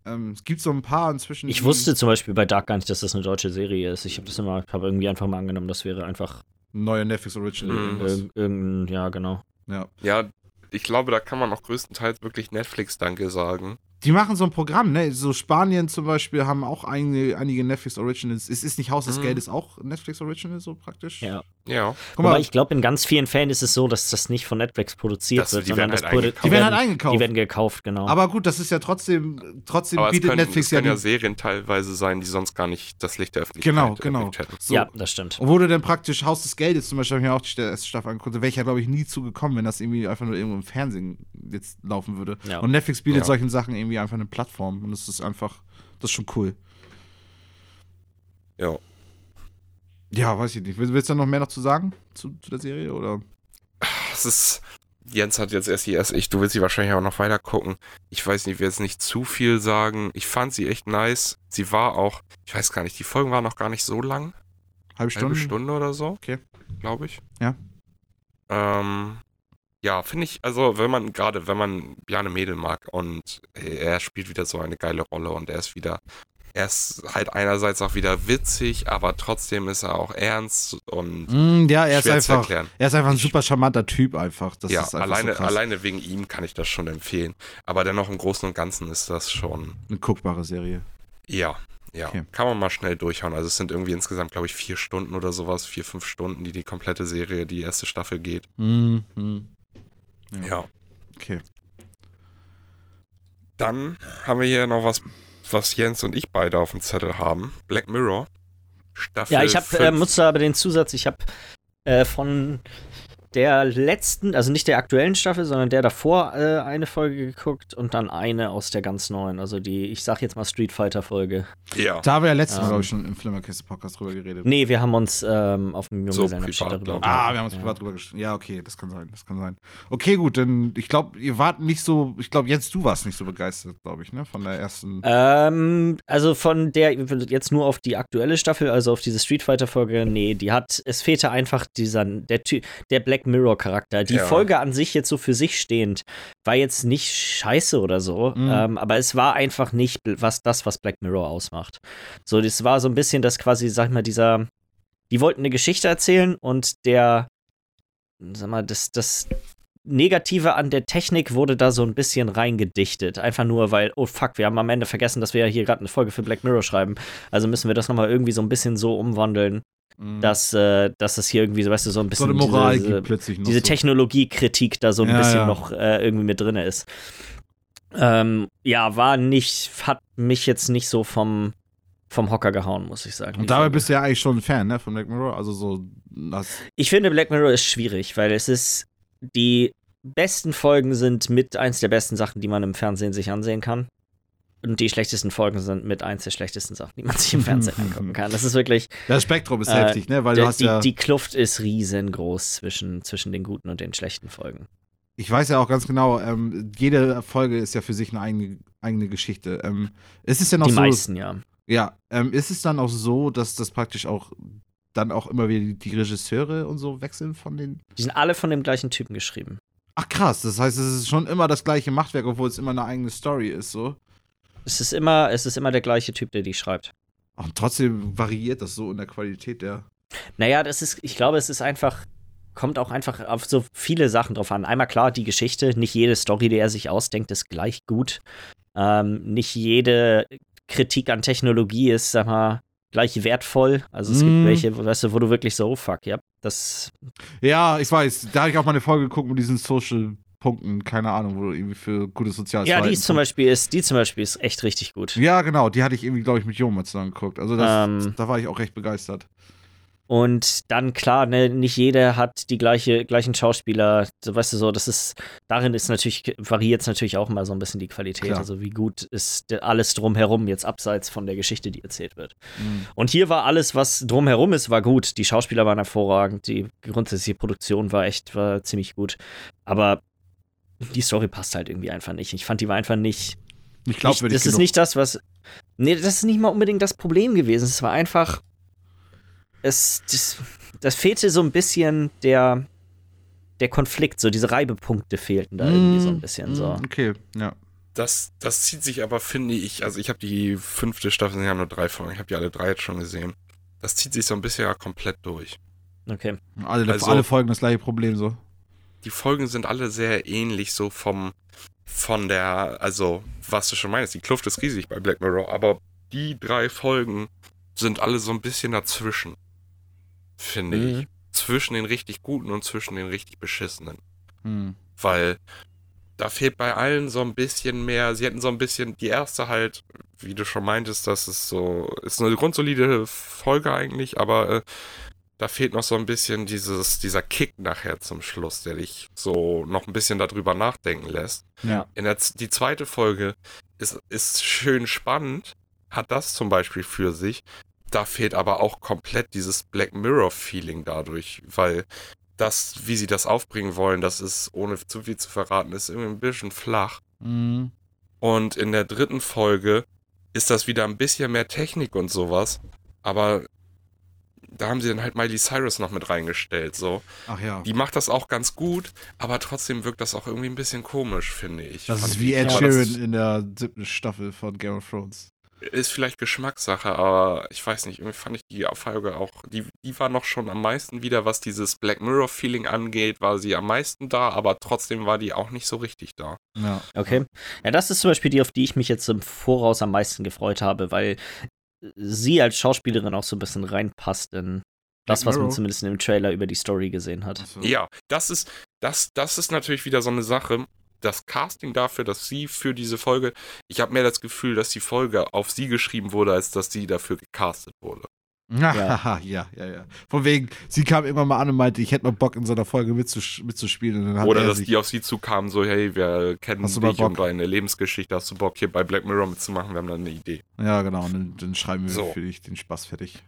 Ähm, es gibt so ein paar inzwischen. Ich wusste zum Beispiel bei Dark gar nicht, dass das eine deutsche Serie ist. Ich habe das immer, habe irgendwie einfach mal angenommen, das wäre einfach Neue Netflix Original. Mhm. irgendein, ja, genau. Ja. ja, ich glaube, da kann man auch größtenteils wirklich Netflix-Danke sagen. Die machen so ein Programm, ne? So Spanien zum Beispiel haben auch einige, einige Netflix Originals. Es ist nicht Haus des Mhm. Geldes auch Netflix Original so praktisch? Ja. Ja, Guck Aber mal, ich glaube, in ganz vielen Fällen ist es so, dass das nicht von Netflix produziert Das- wird, die sondern werden das halt eingekauft. die werden halt eingekauft. Die werden gekauft, genau. aber gut, das ist ja trotzdem, trotzdem aber es bietet können, Netflix es ja, können ja Serien teilweise sein, die sonst gar nicht das Licht der Öffentlichkeit Genau, genau. so. ja, das stimmt. Und wo du dann praktisch Haus des Geldes zum Beispiel, habe ich mir auch die erste Staffel angeguckt, wäre ich ja, glaube ich, nie zugekommen, wenn das irgendwie einfach nur irgendwo im Fernsehen jetzt laufen würde. Ja. Und Netflix bietet Ja. solchen Sachen irgendwie einfach eine Plattform. Und das ist einfach, das ist schon cool. Ja. Ja, weiß ich nicht. Willst, du noch mehr noch zu sagen zu, zu der Serie? Oder? Das ist. Jens hat jetzt erst die erste, ich, du willst sie wahrscheinlich auch noch weiter gucken. Ich weiß nicht, ich will jetzt nicht zu viel sagen. Ich fand sie echt nice. Sie war auch, ich weiß gar nicht, die Folgen waren noch gar nicht so lang. Halbe Stunde? Halbe Stunde oder so. Okay. Glaube ich. Ja. Ähm, ja, finde ich, also wenn man, gerade wenn man Bjarne Mädel mag und er spielt wieder so eine geile Rolle und er ist wieder, er ist halt einerseits auch wieder witzig, aber trotzdem ist er auch ernst und Mm, ja, er ist einfach, erklären. er ist einfach ein super charmanter Typ einfach. Das ja, ist einfach alleine, so alleine wegen ihm kann ich das schon empfehlen. Aber dennoch im Großen und Ganzen ist das schon, Eine guckbare Serie. ja, ja, Okay. kann man mal schnell durchhauen. Also es sind irgendwie insgesamt, glaube ich, vier Stunden oder sowas, vier, fünf Stunden, die die komplette Serie, die erste Staffel geht. Mhm. Mhm. Ja. Okay. Dann haben wir hier noch was, was Jens und ich beide auf dem Zettel haben. Black Mirror. Staffel Ja, ich habe, äh, musste aber den Zusatz, ich habe äh, von der letzten, also nicht der aktuellen Staffel, sondern der davor äh, eine Folge geguckt und dann eine aus der ganz neuen, also die, ich sag jetzt mal Street Fighter Folge. Ja. Da haben wir ja letztes Mal, Ähm. glaube ich, schon im Flimmerkiste-Podcast drüber geredet. Nee, wir haben uns ähm, auf dem So Junggesellenabschied privat, darüber ich. Ah, wir haben uns privat drüber gesprochen. Ja, okay, das kann sein, das kann sein. Okay, gut, dann, ich glaube, ihr wart nicht so, ich glaube, jetzt du warst nicht so begeistert, glaube ich, ne, von der ersten. Ähm, also von der, jetzt nur auf die aktuelle Staffel, also auf diese Street Fighter Folge, nee, die hat, es fehlte einfach dieser, der, der Black Mirror Charakter. Die Ja. Folge an sich jetzt so für sich stehend war jetzt nicht scheiße oder so, Mhm. ähm, aber es war einfach nicht was das, was Black Mirror ausmacht. So, das war so ein bisschen das quasi, sag ich mal, dieser, die wollten eine Geschichte erzählen und der, sag mal, das, das, Negative an der Technik wurde da so ein bisschen reingedichtet. Einfach nur, weil, oh fuck, wir haben am Ende vergessen, dass wir ja hier gerade eine Folge für Black Mirror schreiben. Also müssen wir das nochmal irgendwie so ein bisschen so umwandeln, Mhm. dass, äh, dass das hier irgendwie, so, weißt du, so ein so bisschen eine Moral diese, noch diese so. Technologiekritik da so ein Ja, bisschen ja. noch äh, irgendwie mit drin ist. Ähm, ja, war nicht, hat mich jetzt nicht so vom, vom Hocker gehauen, muss ich sagen. Und dabei bist du ja eigentlich schon ein Fan, ne, von Black Mirror. Also so, Ich finde, Black Mirror ist schwierig, weil es ist, die besten Folgen sind mit eins der besten Sachen, die man im Fernsehen sich ansehen kann. Und die schlechtesten Folgen sind mit eins der schlechtesten Sachen, die man sich im Fernsehen angucken kann. Das ist wirklich, das Spektrum ist Äh, heftig, ne, weil die, du hast die, ja, die Kluft ist riesengroß zwischen, zwischen den guten und den schlechten Folgen. ich weiß ja auch ganz genau, ähm, jede Folge ist ja für sich eine eigene, eigene Geschichte. Ähm, ist es denn auch Die so, meisten, ja. ja, ähm, ist es dann auch so, dass das praktisch auch dann auch immer wieder die, die Regisseure und so wechseln von den Die sind alle von dem gleichen Typen geschrieben. Ach krass, das heißt, es ist schon immer das gleiche Machtwerk, obwohl es immer eine eigene Story ist, so. Es ist immer, es ist immer der gleiche Typ, der die schreibt. Und trotzdem variiert das so in der Qualität der. Naja, das ist, ich glaube, es ist einfach, kommt auch einfach auf so viele Sachen drauf an. Einmal klar, die Geschichte, nicht jede Story, die er sich ausdenkt, ist gleich gut. Ähm, nicht jede Kritik an Technologie ist, sag mal, gleich wertvoll. Also es Mm. gibt welche, weißt du, wo du wirklich so, oh fuck, ja, das, Ja, ich weiß, da habe ich auch mal eine Folge geguckt mit diesen Social Punkten, keine Ahnung, wo du irgendwie für gutes soziales ja, die ist zum Beispiel ist, die zum Beispiel ist echt richtig gut. Ja, genau, die hatte ich irgendwie, glaube ich, mit Jo mal zusammen geguckt. Also das, Ähm. da war ich auch recht begeistert. Und dann, klar, ne, nicht jeder hat die gleiche, gleichen Schauspieler. So, weißt du so, das ist, darin ist natürlich, variiert es natürlich auch mal so ein bisschen die Qualität. Klar. Also wie gut ist alles drumherum jetzt abseits von der Geschichte, die erzählt wird. Mhm. Und hier war alles, was drumherum ist, war gut. Die Schauspieler waren hervorragend, die grundsätzliche Produktion war echt, war ziemlich gut. Aber die Story passt halt irgendwie einfach nicht. Ich fand, die war einfach nicht. Ich nicht glaube, das ist nicht das, was. Nee, das ist nicht mal unbedingt das Problem gewesen. Es war einfach. Es. Das, das fehlte so ein bisschen der. Der Konflikt, so diese Reibepunkte fehlten da irgendwie so ein bisschen so. Okay, ja. Das, das zieht sich aber, finde ich, also ich habe die fünfte Staffel, sie haben nur drei Folgen, ich habe die alle drei jetzt schon gesehen. Das zieht sich so ein bisschen ja komplett durch. Okay. Alle, Also- alle Folgen das gleiche Problem so. Die Folgen sind alle sehr ähnlich, so vom, von der, also, was du schon meinst, die Kluft ist riesig bei Black Mirror, aber die drei Folgen sind alle so ein bisschen dazwischen, finde Mhm. ich. Zwischen den richtig guten und zwischen den richtig beschissenen. Hm. weil da fehlt bei allen so ein bisschen mehr. Sie hätten so ein bisschen die erste halt, wie du schon meintest, das ist so, ist eine grundsolide Folge eigentlich, aber äh, da fehlt noch so ein bisschen dieses, dieser Kick nachher zum Schluss, der dich so noch ein bisschen darüber nachdenken lässt. Ja. In der, die zweite Folge ist, ist schön spannend, hat das zum Beispiel für sich. Da fehlt aber auch komplett dieses Black Mirror-Feeling dadurch, weil das, wie sie das aufbringen wollen, das ist, ohne zu viel zu verraten, ist irgendwie ein bisschen flach. Mhm. Und in der dritten Folge ist das wieder ein bisschen mehr Technik und sowas, aber da haben sie dann halt Miley Cyrus noch mit reingestellt, so. Ach ja. Die macht das auch ganz gut, aber trotzdem wirkt das auch irgendwie ein bisschen komisch, finde ich. Das Fand ist wie. Ed Sheeran in der siebten Staffel von Game of Thrones. Ist vielleicht Geschmackssache, aber ich weiß nicht, irgendwie fand ich die Folge auch, die, die war noch schon am meisten wieder, was dieses Black Mirror-Feeling angeht, war sie am meisten da, aber trotzdem war die auch nicht so richtig da. Ja. Okay. Ja, das ist zum Beispiel die, auf die ich mich jetzt im Voraus am meisten gefreut habe, weil sie als Schauspielerin auch so ein bisschen reinpasst in das, was man zumindest in dem Trailer über die Story gesehen hat. Ja, das ist, das, das ist natürlich wieder so eine Sache. Das Casting dafür, dass sie für diese Folge, ich habe mehr das Gefühl, dass die Folge auf sie geschrieben wurde, als dass sie dafür gecastet wurde. Ja. ja, ja, ja. Von wegen, sie kam irgendwann mal an und meinte, ich hätte mal Bock in so einer Folge mitzusch mitzuspielen. Oder er dass die auf sie zukamen, so, hey, wir kennen dich und deine Lebensgeschichte, hast du Bock, hier bei Black Mirror mitzumachen? Wir haben da eine Idee. Ja, genau. Und dann, dann schreiben wir So. für dich den Spaß fertig.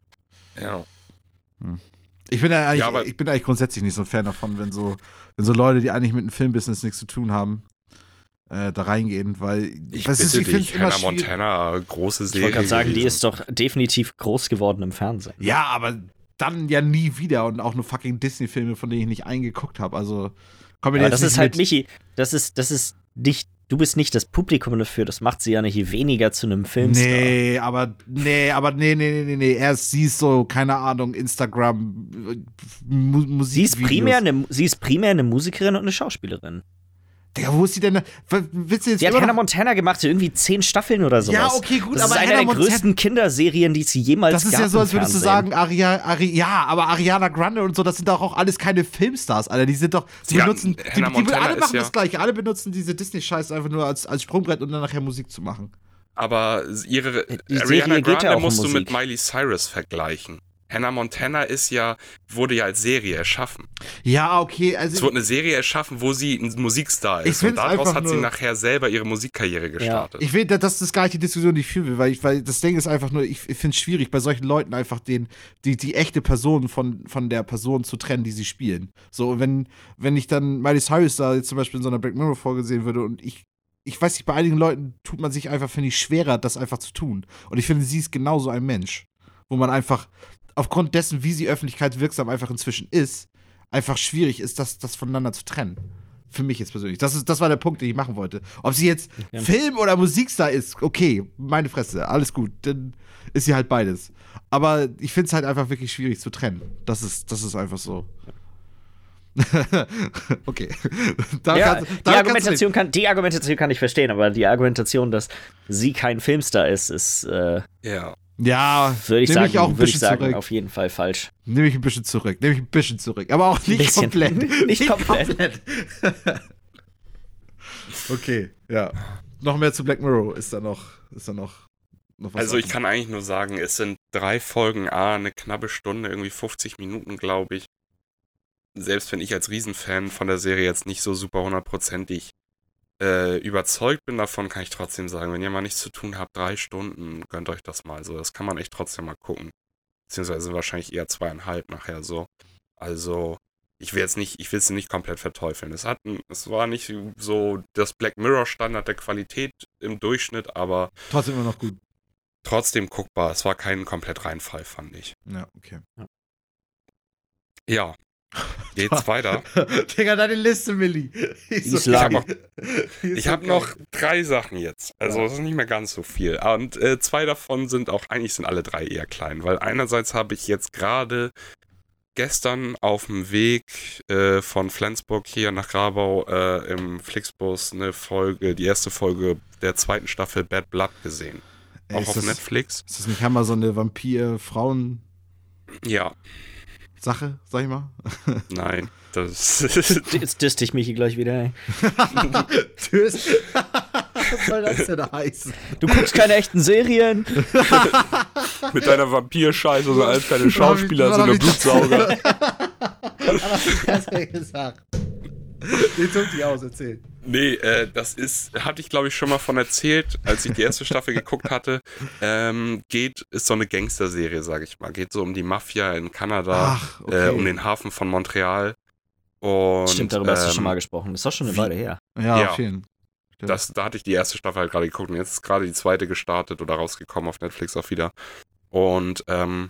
Ja. Ich bin ja ich bin eigentlich grundsätzlich nicht so ein Fan davon, wenn so, wenn so Leute, die eigentlich mit dem Filmbusiness nichts zu tun haben, äh, da reingehen, weil Ich was bitte ist, ich finde dich, Hannah. Montana, große Ich Serie. wollte gerade sagen, die gewesen. ist doch definitiv groß geworden im Fernsehen. Ja, aber dann ja nie wieder und auch nur fucking Disney-Filme, von denen ich nicht eingeguckt habe. Also komm mir Aber jetzt das nicht ist halt, mit. Michi, das ist, das ist nicht du bist nicht das Publikum dafür, das macht sie ja nicht weniger zu einem Filmstar. Nee, aber nee, aber nee, nee, nee, nee, nee. Er ist, sie ist so, keine Ahnung, Instagram äh, Mu Musik. Sie ist, primär eine, sie ist primär eine Musikerin und eine Schauspielerin. Digga, wo ist sie denn? Willst du jetzt die hat Hannah Montana gemacht, so irgendwie zehn Staffeln oder sowas. Ja, okay, gut, das aber ist eine Hannah der Montana- größten Kinderserien, die es jemals Das ist gab ja so, als würdest du sagen, Aria, Ari, ja, aber Ariana Grande und so, das sind doch auch alles keine Filmstars, Alter. Die sind doch, sie Ja, benutzen, die, die, Montana alle ist machen ja- das Gleiche. Alle benutzen diese Disney-Scheiße einfach nur als, als Sprungbrett und dann nachher Musik zu machen. Aber ihre Die Ariana Serie geht ja Grande auch um musst du mit. Miley Cyrus vergleichen. Hannah Montana ist ja, wurde ja als Serie erschaffen. Ja, okay, Es also. wurde eine Serie erschaffen, wo sie ein Musikstar ist. Und daraus hat sie nachher selber ihre Musikkarriere gestartet. Ich will, das ist gar nicht die Diskussion, die ich führen will, weil, ich, weil das Ding ist einfach nur, ich, ich finde es schwierig, bei solchen Leuten einfach den, die, die echte Person von, von der Person zu trennen, die sie spielen. So, wenn, wenn ich dann Miley Cyrus da jetzt zum Beispiel in so einer Black Mirror-Folge sehen würde und ich, ich weiß nicht, bei einigen Leuten tut man sich einfach, finde ich, schwerer, das einfach zu tun. Und ich finde, sie ist genauso ein Mensch, wo man einfach aufgrund dessen, wie sie öffentlichkeitswirksam einfach inzwischen ist, einfach schwierig ist, das, das voneinander zu trennen. Für mich jetzt persönlich. Das, ist, das war der Punkt, den ich machen wollte. Ob sie jetzt Ja. Film- oder Musikstar ist, okay, meine Fresse, alles gut. Dann ist sie halt beides. Aber ich finde es halt einfach wirklich schwierig zu trennen. Das ist, das ist einfach so. okay. da Ja, kannst, die, Argumentation kann, die Argumentation kann ich verstehen, aber die Argumentation, dass sie kein Filmstar ist, ist, äh, ja. Ja, würde ich nehme sagen, ich auch ein würde ich bisschen sagen zurück. auf jeden Fall falsch. Nehme ich ein bisschen zurück. Nehme ich ein bisschen zurück. Aber auch nicht bisschen. komplett. Nicht komplett. komplett. okay, ja. Noch mehr zu Black Mirror ist da noch, ist da noch, noch was Also ich kann eigentlich nur sagen, es sind drei Folgen, A, eine knappe Stunde, irgendwie 50 Minuten, glaube ich. Selbst wenn ich als Riesenfan von der Serie jetzt nicht so super hundertprozentig äh, überzeugt bin davon, kann ich trotzdem sagen, wenn ihr mal nichts zu tun habt, drei Stunden, gönnt euch das mal so. Das kann man echt trotzdem mal gucken. Beziehungsweise wahrscheinlich eher zweieinhalb nachher so. Also, ich will jetzt nicht, ich will es nicht komplett verteufeln. Es hat, es war nicht so das Black Mirror Standard der Qualität im Durchschnitt, aber Trotzdem immer noch gut. trotzdem guckbar. Es war kein komplett Reinfall, fand ich. Ja, okay. Ja. Geht's weiter? Digga, deine Liste, Milli. Ich lang. Ich hab habe noch drei Sachen jetzt. Also Ja. das ist nicht mehr ganz so viel. Und äh, zwei davon sind auch, eigentlich sind alle drei eher klein, weil einerseits habe ich jetzt gerade gestern auf dem Weg äh, von Flensburg hier nach Grabau äh, im Flixbus eine Folge, die erste Folge der zweiten Staffel Bad Blood gesehen. Ey, auch ist, auf das, Netflix. ist das nicht Hammer, so eine Vampir-Frauen-Sache, Ja, sag ich mal? nein. Das Jetzt disst ich mich hier gleich wieder. Ey. Tschüss. Was soll das denn heißen? Du guckst keine echten Serien. mit deiner Vampir-Scheiße, so als keine Schauspieler, Schauspieler, so eine Blutsauger. Was hat er gesagt? Den zog die aus, erzähl. Nee, äh, das ist, hatte ich glaube ich schon mal von erzählt, als ich die erste Staffel geguckt hatte. Ähm, geht, ist so eine Gangster-Serie, sage ich mal. Geht so um die Mafia in Kanada, Ach, okay. äh, um den Hafen von Montreal. Und, Stimmt, darüber hast du ähm, schon mal gesprochen. Das ist doch schon eine Weile her. ja, ja. auf jeden Das, da hatte ich die erste Staffel halt gerade geguckt und jetzt ist gerade die zweite gestartet oder rausgekommen auf Netflix auch wieder. Und ähm,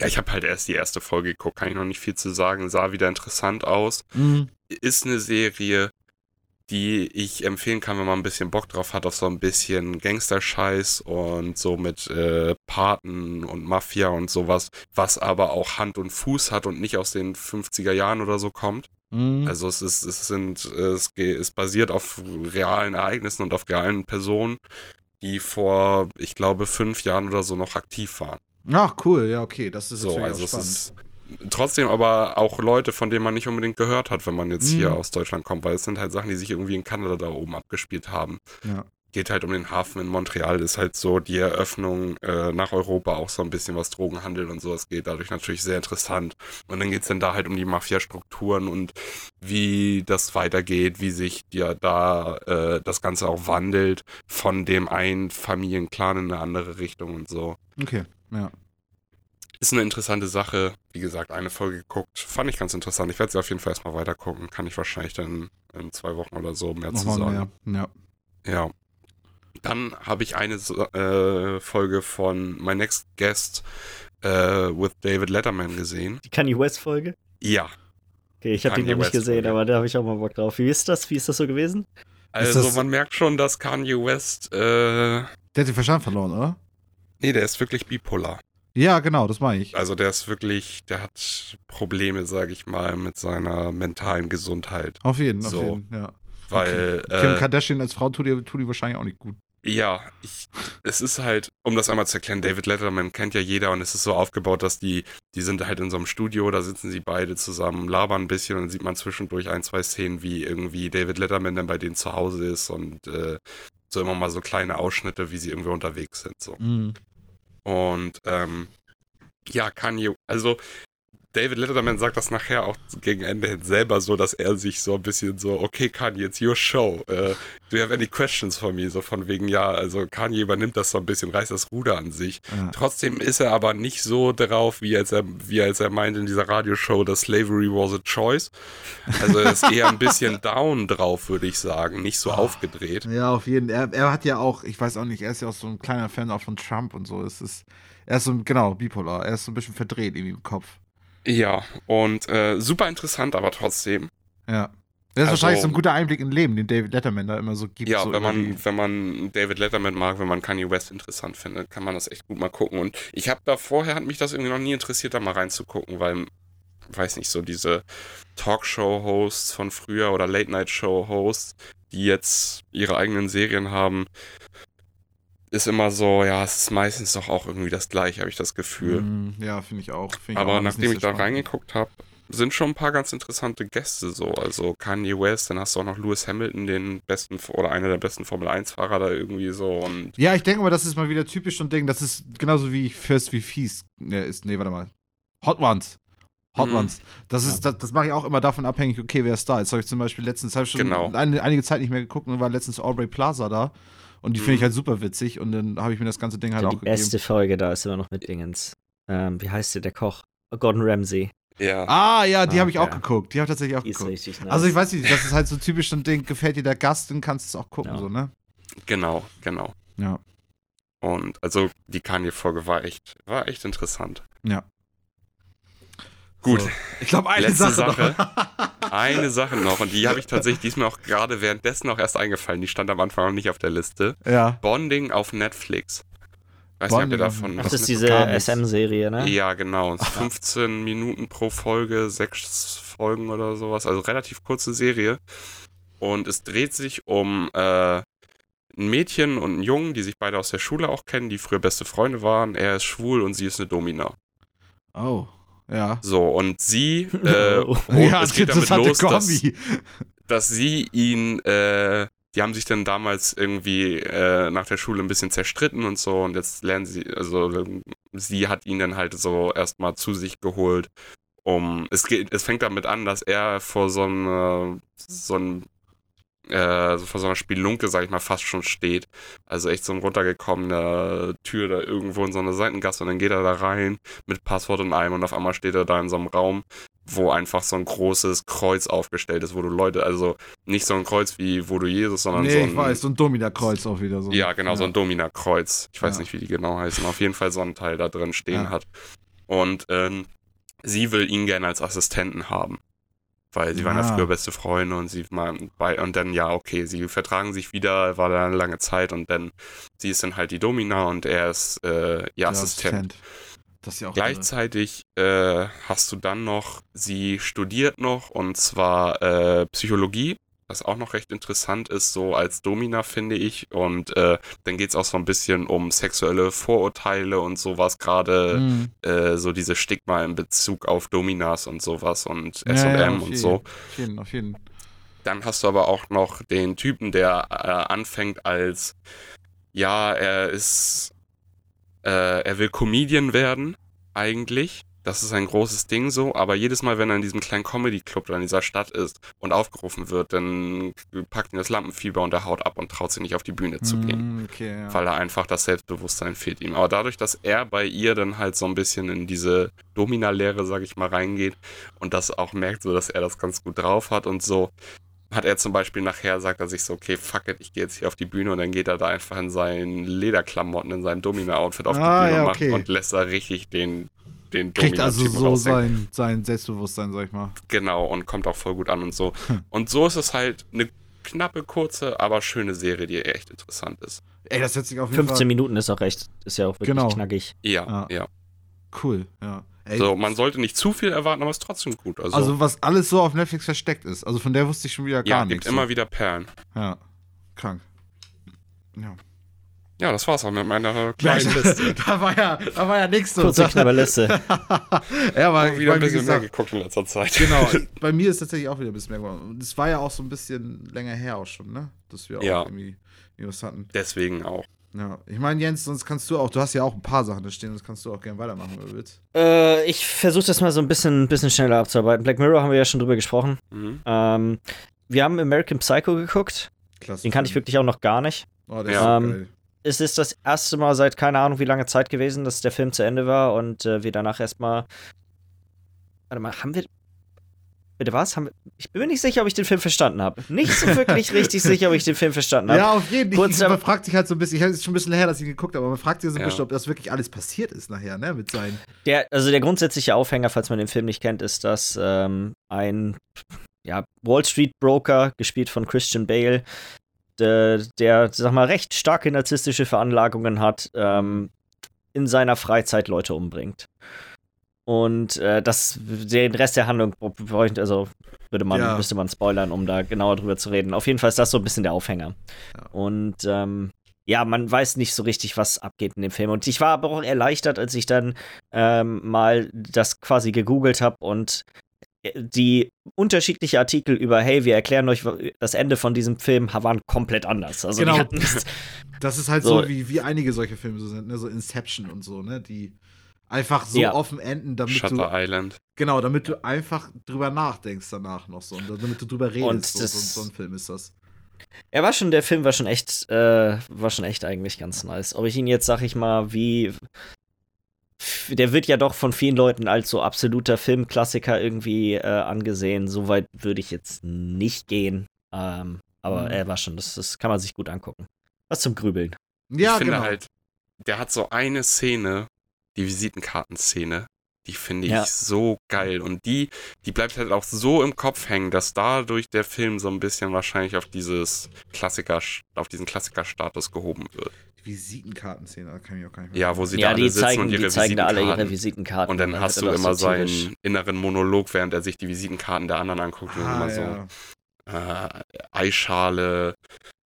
ja, ich habe halt erst die erste Folge geguckt, kann ich noch nicht viel zu sagen, sah wieder interessant aus. Mhm. ist eine Serie, die ich empfehlen kann, wenn man ein bisschen Bock drauf hat, auf so ein bisschen Gangster-Scheiß und so mit äh, Paten und Mafia und sowas, was aber auch Hand und Fuß hat und nicht aus den 50er Jahren oder so kommt. Mhm. Also es ist, es sind, es es basiert auf realen Ereignissen und auf realen Personen, die vor, ich glaube, fünf Jahren oder so noch aktiv waren. Ach, cool, ja, okay. Das ist So, also auch es spannend. ist trotzdem aber auch Leute, von denen man nicht unbedingt gehört hat, wenn man jetzt hier Mhm. aus Deutschland kommt, weil es sind halt Sachen, die sich irgendwie in Kanada da oben abgespielt haben. Ja. Geht halt um den Hafen in Montreal, ist halt so die Eröffnung äh, nach Europa, auch so ein bisschen was Drogenhandel und sowas geht, dadurch natürlich sehr interessant. Und dann geht's dann da halt um die Mafia-Strukturen und wie das weitergeht, wie sich ja da äh, das Ganze auch wandelt von dem einen Familienclan in eine andere Richtung und so. Okay, ja. Ist eine interessante Sache. Wie gesagt, eine Folge geguckt. Fand ich ganz interessant. Ich werde sie auf jeden Fall erstmal weiter gucken. Kann ich wahrscheinlich dann in zwei Wochen oder so mehr zu Nochmal sagen. mehr. Ja. Ja. Dann habe ich eine äh, Folge von My Next Guest äh, with David Letterman gesehen. Die Kanye West-Folge? Ja. Okay, ich habe die noch nicht West gesehen, Folge. aber da habe ich auch mal Bock drauf. Wie ist das? Wie ist das so gewesen? Also das- man merkt schon, dass Kanye West, äh, Der hat den Verstand verloren, oder? nee, der ist wirklich bipolar. Ja, genau, das meine ich. Also der ist wirklich, der hat Probleme, sage ich mal, mit seiner mentalen Gesundheit. Auf jeden, auf So. jeden, ja. Weil, Kim äh, Kardashian als Frau tut die, tut die wahrscheinlich auch nicht gut. ja, ich, es ist halt, um das einmal zu erklären, David Letterman kennt ja jeder und es ist so aufgebaut, dass die, die sind halt in so einem Studio, da sitzen sie beide zusammen, labern ein bisschen und dann sieht man zwischendurch ein, zwei Szenen, wie irgendwie David Letterman dann bei denen zu Hause ist und äh, so immer mal so kleine Ausschnitte, wie sie irgendwie unterwegs sind. So. Mhm. Und ähm, ja, Kanye, also David Letterman sagt das nachher auch gegen Ende hin selber so, dass er sich so ein bisschen so, okay, Kanye, it's your show. Äh, do you have any questions for me? So von wegen, ja, also Kanye übernimmt das so ein bisschen, reißt das Ruder an sich. Ja. Trotzdem ist er aber nicht so drauf, wie als er, wie als er meint in dieser Radioshow, dass Slavery was a choice. Also er ist eher ein bisschen down drauf, würde ich sagen, nicht so aufgedreht. Ja, auf jeden Fall. Er, er hat ja auch, ich weiß auch nicht, er ist ja auch so ein kleiner Fan auch von Trump und so. Es ist, er ist so, genau, bipolar. Er ist so ein bisschen verdreht irgendwie im Kopf. Ja, und äh, super interessant, aber trotzdem. Ja. Das ist Also- wahrscheinlich so ein guter Einblick in Leben, den David Letterman da immer so gibt. Ja, so wenn man, wenn man David Letterman mag, wenn man Kanye West interessant findet, kann man das echt gut mal gucken. Und ich habe da vorher, hat mich das irgendwie noch nie interessiert, da mal reinzugucken, weil, weiß nicht, so diese Talkshow-Hosts von früher oder Late-Night-Show-Hosts, die jetzt ihre eigenen Serien haben, ist immer so, ja, es ist meistens doch auch irgendwie das gleiche, habe ich das Gefühl. Mm, Ja, finde ich auch. Find Aber auch nachdem ich so da spannend. reingeguckt habe, sind schon ein paar ganz interessante Gäste so. Also Kanye West, dann hast du auch noch Lewis Hamilton, den besten oder einer der besten Formel 1-Fahrer da irgendwie so. Und Ja, ich denke mal, das ist mal wieder typisch so ein Ding. Das ist genauso wie First wie Fies ne, ist. Nee, warte mal. Hot Ones. Hot Mhm. Ones. Das ist, das, das mache ich auch immer davon abhängig, okay, wer ist da. Jetzt habe ich zum Beispiel letztens, habe ich schon Genau. eine, einige Zeit nicht mehr geguckt und war letztens Aubrey Plaza da. Und die Mhm. finde ich halt super witzig und dann habe ich mir das ganze Ding halt die auch gegeben. beste Folge da ist immer noch mit Dingens. Ähm, wie heißt der, der Koch? Gordon Ramsay. ja, Ah, ja, die Ah, habe ich auch ja. geguckt. Die habe ich tatsächlich auch Die ist geguckt. richtig nice. Also ich weiß nicht, das ist halt so typisch so ein Ding, gefällt dir der Gast, dann kannst du es auch gucken, Ja. so, ne? genau, genau. Ja. Und also die Kanye-Folge war echt, war echt interessant. Ja. Gut, So. Ich glaube, eine Letzte Sache, Sache. eine Sache noch und die habe ich tatsächlich, die ist mir auch gerade währenddessen auch erst eingefallen. Die stand am Anfang noch nicht auf der Liste. ja. Bonding auf Netflix. Weiß Bonding nicht, ob ihr davon Ach, was das ist diese. SM-Serie, ne? Ja, genau. Es ist 15 Minuten pro Folge, sechs Folgen oder sowas. Also relativ kurze Serie. Und es dreht sich um äh, ein Mädchen und einen Jungen, die sich beide aus der Schule auch kennen, die früher beste Freunde waren. Er ist schwul und sie ist eine Domina. Oh. Ja. So, und sie, äh, Oh. ja, es geht damit los, dass, dass sie ihn, äh, die haben sich dann damals irgendwie äh, nach der Schule ein bisschen zerstritten und so und jetzt lernen sie, also sie hat ihn dann halt so erstmal zu sich geholt, um, es geht, es fängt damit an, dass er vor so einer, so ein, äh, so vor so einer Spielunke, sag ich mal, fast schon steht. Also echt so ein runtergekommener Tür da irgendwo in so einer Seitengasse und dann geht er da rein mit Passwort und allem und auf einmal steht er da in so einem Raum, wo einfach so ein großes Kreuz aufgestellt ist, wo du Leute, also nicht so ein Kreuz wie wo du Jesus, sondern Nee, so ein, ich weiß, so ein Domina-Kreuz auch wieder. So. ja, genau, so ein Domina-Kreuz. Ich weiß Ja. nicht, wie die genau heißen. Auf jeden Fall so ein Teil da drin stehen Ja. hat. Und ähm, sie will ihn gerne als Assistenten haben. Weil sie waren ja Ah. früher beste Freunde und sie mal bei, und dann, ja, okay, sie vertragen sich wieder, war da eine lange Zeit und dann, sie ist dann halt die Domina und er ist äh, ihr Der Assistent. Das ist ja auch irre. Gleichzeitig äh, hast du dann noch, sie studiert noch und zwar äh, Psychologie, was auch noch recht interessant ist, so als Domina, finde ich. Und äh, dann geht es auch so ein bisschen um sexuelle Vorurteile und sowas, gerade Mhm. äh, so diese Stigma in Bezug auf Dominas und sowas und Ja, SM ja, und jeden, so. Auf jeden, auf jeden. Dann hast du aber auch noch den Typen, der äh, anfängt als, ja, er ist, äh, er will Comedian werden, eigentlich. Das ist ein großes Ding so, aber jedes Mal, wenn er in diesem kleinen Comedy-Club da in dieser Stadt ist und aufgerufen wird, dann packt ihn das Lampenfieber und er haut ab und traut sich nicht auf die Bühne zu gehen Mhm, Okay, ja. weil er einfach das Selbstbewusstsein fehlt ihm. Aber dadurch, dass er bei ihr dann halt so ein bisschen in diese Domina-Lehre, sag ich mal, reingeht und das auch merkt, so dass er das ganz gut drauf hat und so, hat er zum Beispiel nachher, sagt er sich so, okay, fuck it, ich gehe jetzt hier auf die Bühne und dann geht er da einfach in seinen Lederklamotten, in seinem Domina-Outfit auf die Ah, Bühne ja, okay. und lässt da richtig den, den Kriegt also so sein, sein Selbstbewusstsein, sag ich mal. Genau, und kommt auch voll gut an und so. Hm. Und so ist es halt eine knappe, kurze, aber schöne Serie, die echt interessant ist. Ey, das hört sich auf jeden 15 Fall. Minuten ist auch recht. Ist ja auch wirklich Genau. knackig. Ja, Ja. ja. Cool, ja. Ey, So, man sollte nicht zu viel erwarten, aber es ist trotzdem gut. Also, also, was alles so auf Netflix versteckt ist. Also, von der wusste ich schon wieder gar ja, gibt nichts. immer wieder Perlen. Ja. Krank. Ja. Ja, das war's auch mit meiner kleinen Liste. da war ja, da war ja nichts so. Kurze, knappe Liste. ja, aber wieder ein bisschen mehr gesagt, geguckt in letzter Zeit. Genau, bei mir ist tatsächlich auch wieder ein bisschen mehr geworden. Und es war ja auch so ein bisschen länger her auch schon, ne? Dass wir auch Ja. irgendwie irgendwas hatten. Deswegen auch. Ja, ich meine, Jens, sonst kannst du auch, du hast ja auch ein paar Sachen da stehen, sonst kannst du auch gerne weitermachen, wenn du willst. Äh, ich versuche das mal so ein bisschen, bisschen schneller abzuarbeiten. Black Mirror haben wir ja schon drüber gesprochen. Mhm. Ähm, wir haben American Psycho geguckt. Klasse. Den kannte ich wirklich auch noch gar nicht. Oh, der ist so Ähm, geil. Es ist das erste Mal seit keine Ahnung wie lange Zeit gewesen, dass der Film zu Ende war und äh, wir danach erstmal. Warte mal, haben wir. Bitte was? Haben wir, ich bin mir nicht sicher, ob ich den Film verstanden habe. Nicht so wirklich richtig sicher, ob ich den Film verstanden habe. Ja, auf jeden Fall. kurz Man fragt sich halt so ein bisschen, ich habe es schon ein bisschen her, dass ich ihn geguckt habe, aber man fragt sich so ein Ja. bisschen, ob das wirklich alles passiert ist nachher, ne? Mit seinen. Der, also der grundsätzliche Aufhänger, falls man den Film nicht kennt, ist, dass ähm, ein ja, Wall Street Broker, gespielt von Christian Bale, der, der sag mal, recht starke narzisstische Veranlagungen hat, ähm, in seiner Freizeit Leute umbringt. Und äh, das, den Rest der Handlung, also würde man, Ja. müsste man spoilern, um da genauer drüber zu reden. Auf jeden Fall ist das so ein bisschen der Aufhänger. Ja. Und ähm, ja, man weiß nicht so richtig, was abgeht in dem Film. Und ich war aber auch erleichtert, als ich dann ähm, mal das quasi gegoogelt habe und äh, die unterschiedliche Artikel über, hey, wir erklären euch das Ende von diesem Film, waren komplett anders. Also Genau. Das ist halt so, So. wie, wie einige solche Filme so sind, ne? So Inception und so, ne? Die einfach so Ja. offen enden, damit Shutter du. Island. Genau, damit du einfach drüber nachdenkst danach noch so. Und damit du drüber redest. Und so, das- so, so ein Film ist das. er war schon, der Film war schon echt, äh, war schon echt eigentlich ganz nice. Ob ich ihn jetzt, sag ich mal, wie. Der wird ja doch von vielen Leuten als so absoluter Filmklassiker irgendwie äh, angesehen. Soweit würde ich jetzt nicht gehen. Ähm, aber Mhm. er war schon, das, das kann man sich gut angucken. Was zum Grübeln. Ja, ich finde genau. halt, der hat so eine Szene, die Visitenkartenszene, die finde ich Ja. so geil. Und die, die bleibt halt auch so im Kopf hängen, dass dadurch der Film so ein bisschen wahrscheinlich auf dieses Klassiker, auf diesen Klassikerstatus gehoben wird. Visitenkartenszene, da kann ich auch gar nicht mehr. Ja, wo sie ja, da alle die sitzen zeigen, und ihre die zeigen da alle ihre Visitenkarten. Und dann wird hast du immer so seinen inneren Monolog, während er sich die Visitenkarten der anderen anguckt und Ah, immer so ja. äh, Eischale,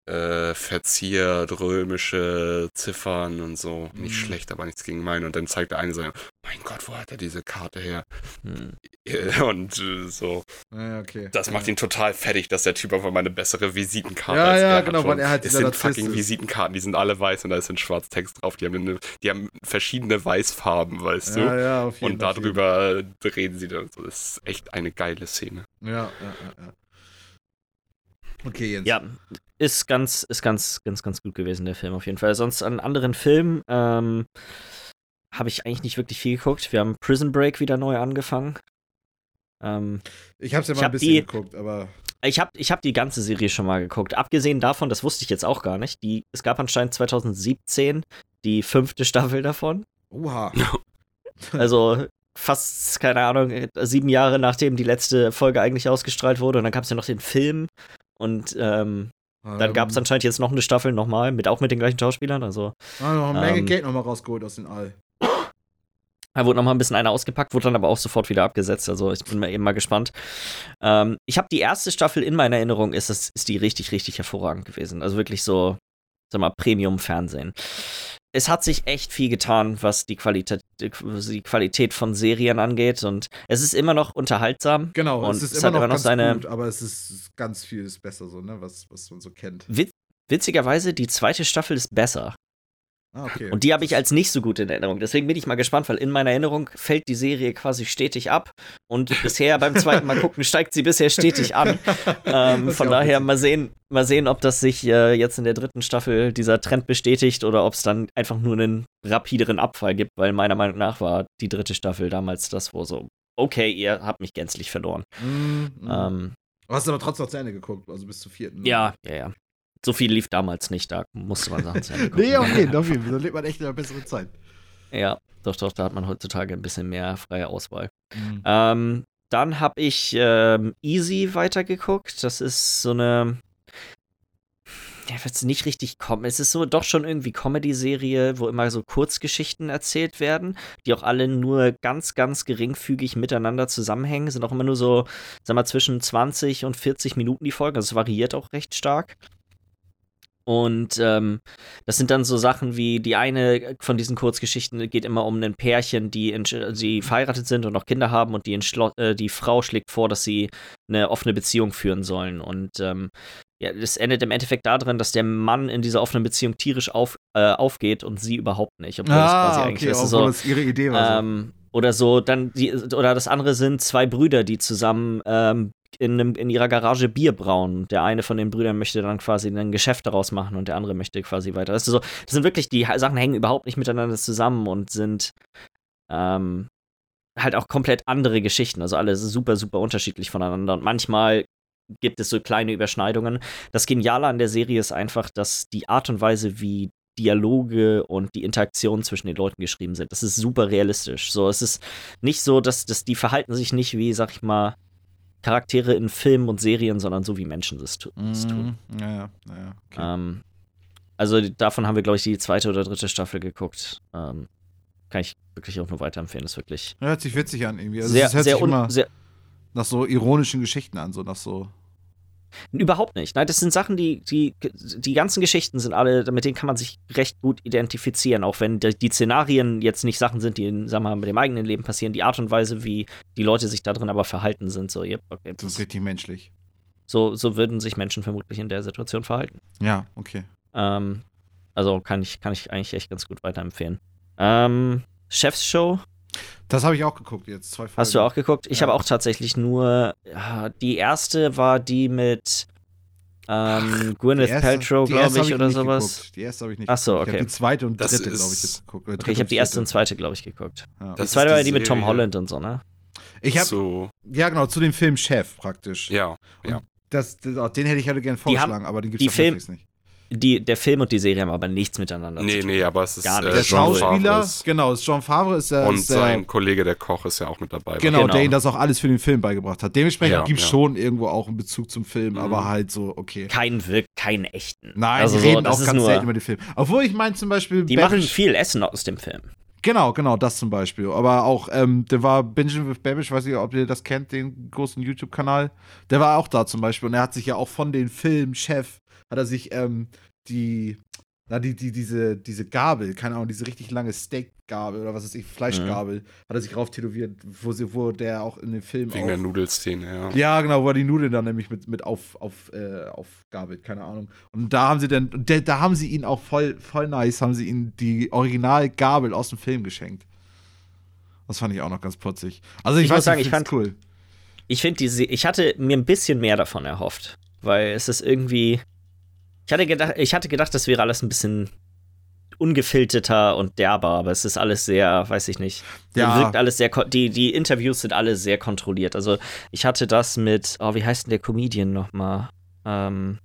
äh, verziert, römische Ziffern und so. Nicht Mhm. schlecht, aber nichts gegen meinen. Und dann zeigt der eine so, mein Gott, wo hat er diese Karte her? Hm. Und äh, so, Ja, okay. das macht ihn total fertig, dass der Typ einfach mal eine bessere Visitenkarte Ja, als ja, er hat. genau, weil er halt Es dieser sind fucking ist. Visitenkarten, die sind alle weiß und da ist ein Schwarztext drauf. Die haben, eine, die haben verschiedene Weißfarben, weißt Ja, du? ja, auf jeden Und darüber reden sie dann so. Das ist echt eine geile Szene. Ja, ja, ja, ja. Okay, Jens. Ja, ist ganz, ist ganz, ganz, ganz gut gewesen, der Film auf jeden Fall. Sonst an anderen Filmen ähm, habe ich eigentlich nicht wirklich viel geguckt. Wir haben Prison Break wieder neu angefangen. Ähm, Ich hab's ja Ich mal ein bisschen die- geguckt, aber. ich habe ich hab die ganze Serie schon mal geguckt. Abgesehen davon, das wusste ich jetzt auch gar nicht, die, es gab anscheinend 2017 die fünfte Staffel davon. Oha. Also fast, keine Ahnung, sieben Jahre nachdem die letzte Folge eigentlich ausgestrahlt wurde. Und dann gab es ja noch den Film. Und ähm, dann gab es anscheinend jetzt noch eine Staffel nochmal, mit, auch mit den gleichen Schauspielern. Also Ah, noch eine Menge ähm, Geld nochmal rausgeholt aus den All. da wurde nochmal ein bisschen einer ausgepackt, wurde dann aber auch sofort wieder abgesetzt. Also ich bin mal eben mal gespannt. Ähm, ich habe die erste Staffel in meiner Erinnerung, ist, das, ist die richtig, richtig hervorragend gewesen. Also wirklich so, sag mal, Premium-Fernsehen. Es hat sich echt viel getan, was die Qualität, die Qualität von Serien angeht. Und es ist immer noch unterhaltsam. Genau, Und es ist es immer noch immer noch ganz seine- gut, aber es ist ganz viel ist besser so, ne, was, was man so kennt. Wit witzigerweise, die zweite Staffel ist besser. Ah, okay. Und die habe ich als nicht so gut in Erinnerung. Deswegen bin ich mal gespannt, weil in meiner Erinnerung fällt die Serie quasi stetig ab. Und bisher beim zweiten Mal gucken steigt sie bisher stetig an. Ähm, von daher mal sehen, mal sehen, ob das sich äh, jetzt in der dritten Staffel dieser Trend bestätigt oder ob es dann einfach nur einen rapideren Abfall gibt, weil meiner Meinung nach war die dritte Staffel damals das, wo so, okay, ihr habt mich gänzlich verloren. Mm, mm. Ähm, Du hast aber trotzdem noch zu Ende geguckt, also bis zur vierten. ne? ja, ja, ja. So viel lief damals nicht, da musste man Sachen zu Ende gucken. Nee, auf jeden, auf jeden. Da lebt man echt in einer besseren Zeit. Ja, doch, doch, da hat man heutzutage ein bisschen mehr freie Auswahl. Mhm. Ähm, dann habe ich ähm, Easy weitergeguckt. Das ist so eine. ja, jetzt nicht richtig kommen. Es ist so doch schon irgendwie Comedy-Serie, wo immer so Kurzgeschichten erzählt werden, die auch alle nur ganz, ganz geringfügig miteinander zusammenhängen. Sind auch immer nur so, sag mal, zwischen 20 und 40 Minuten die Folgen. Also es variiert auch recht stark. Und ähm, das sind dann so Sachen wie die eine von diesen Kurzgeschichten geht immer um ein Pärchen, die, in, die verheiratet sind und noch Kinder haben und die, äh, die Frau schlägt vor, dass sie eine offene Beziehung führen sollen. Und ähm, ja, es endet im Endeffekt darin, dass der Mann in dieser offenen Beziehung tierisch auf, äh, aufgeht und sie überhaupt nicht. Obwohl ah, das quasi okay, eigentlich obwohl so, das ihre Idee war. Ähm, oder so, dann die, oder das andere sind zwei Brüder, die zusammen ähm, in, einem, in ihrer Garage Bier brauen. Der eine von den Brüdern möchte dann quasi ein Geschäft daraus machen und der andere möchte quasi weiter. Das, so, das sind wirklich, die Sachen hängen überhaupt nicht miteinander zusammen und sind ähm, halt auch komplett andere Geschichten. Also alle super, super unterschiedlich voneinander. Und manchmal gibt es so kleine Überschneidungen. Das Geniale an der Serie ist einfach, dass die Art und Weise, wie Dialoge und die Interaktionen zwischen den Leuten geschrieben sind. Das ist super realistisch. So, es ist nicht so, dass, dass die verhalten sich nicht wie, sag ich mal, Charaktere in Filmen und Serien, sondern so wie Menschen es, es tun. Mhm. Ja, ja, ja. Okay. Ähm, also davon haben wir, glaube ich, die zweite oder dritte Staffel geguckt. Ähm, kann ich wirklich auch nur weiterempfehlen. Das ist wirklich. Ja, hört sich witzig an irgendwie. Also sehr, es hört sehr sich immer sehr, nach so ironischen Geschichten an, so nach so. Überhaupt nicht. Nein, das sind Sachen, die, die, die ganzen Geschichten sind alle, mit denen kann man sich recht gut identifizieren, auch wenn die, die Szenarien jetzt nicht Sachen sind, die in, sagen wir mal, mit dem eigenen Leben passieren. Die Art und Weise, wie die Leute sich da drin aber verhalten, sind so, yep, okay. Das ist richtig menschlich. So, so würden sich Menschen vermutlich in der Situation verhalten. Ja, okay. Ähm, also kann ich, kann ich eigentlich echt ganz gut weiterempfehlen. Ähm, Chefsshow das habe ich auch geguckt jetzt. Zwei Folgen. Hast du auch geguckt? Ich ja. habe auch tatsächlich nur. Ja, die erste war die mit ähm, Gwyneth erste, Paltrow, glaube ich, oder sowas. Geguckt. Die erste habe ich nicht Ach so, okay. Ich habe die zweite und dritte, glaube ich, jetzt geguckt. Okay, ich habe die erste und zweite, glaube ich, geguckt. Ja. Die zweite war ja die mit Tom Holland und so, ne? Ich habe so. Ja, genau, zu dem Film Chef praktisch. Ja, ja. Das, das, den hätte ich halt gerne vorgeschlagen, aber den gibt es Film, nicht die, der Film und die Serie haben aber nichts miteinander nee, zu tun. Nee, nee, aber es ist Gar nicht. Äh, der Schauspieler, genau, ist John Favre ist der. Und ist sein Kollege, der Koch, ist ja auch mit dabei. Genau, genau. der ihn das auch alles für den Film beigebracht hat. Dementsprechend ja, gibt es ja. schon irgendwo auch einen Bezug zum Film, mhm. aber halt so, okay. Keinen wirkt, keinen echten. Nein, also die reden so, auch ganz selten über den Film. Obwohl ich meine zum Beispiel. Die machen viel Essen aus dem Film. Genau, genau, das zum Beispiel. Aber auch, ähm, der war Benjamin with Babish, weiß ich, ob ihr das kennt, den großen YouTube-Kanal. Der war auch da zum Beispiel. Und er hat sich ja auch von den Film Chef, hat er sich ähm, die, na, die, die, diese, diese Gabel, keine Ahnung, diese richtig lange Steakgabel oder was weiß ich, Fleischgabel, mhm. hat er sich rauf tätowiert, wo, sie, wo der auch in dem Film. Wegen auf, der Nudelszene, ja. Ja, genau, wo er die Nudeln dann nämlich mit, mit auf, auf, äh, aufgabelt, keine Ahnung. Und da haben sie dann, da, da haben sie ihn auch voll, voll nice, haben sie ihm die Originalgabel aus dem Film geschenkt. Das fand ich auch noch ganz putzig. Also ich, ich weiß muss sagen, ich fand cool. Ich finde diese, ich hatte mir ein bisschen mehr davon erhofft, weil es ist irgendwie, ich hatte gedacht, ich hatte gedacht, das wäre alles ein bisschen ungefilterter und derber, aber es ist alles sehr, weiß ich nicht. Ja. Wirkt alles sehr, die, die Interviews sind alle sehr kontrolliert. Also ich hatte das mit, oh, wie heißt denn der Comedian nochmal? Ähm,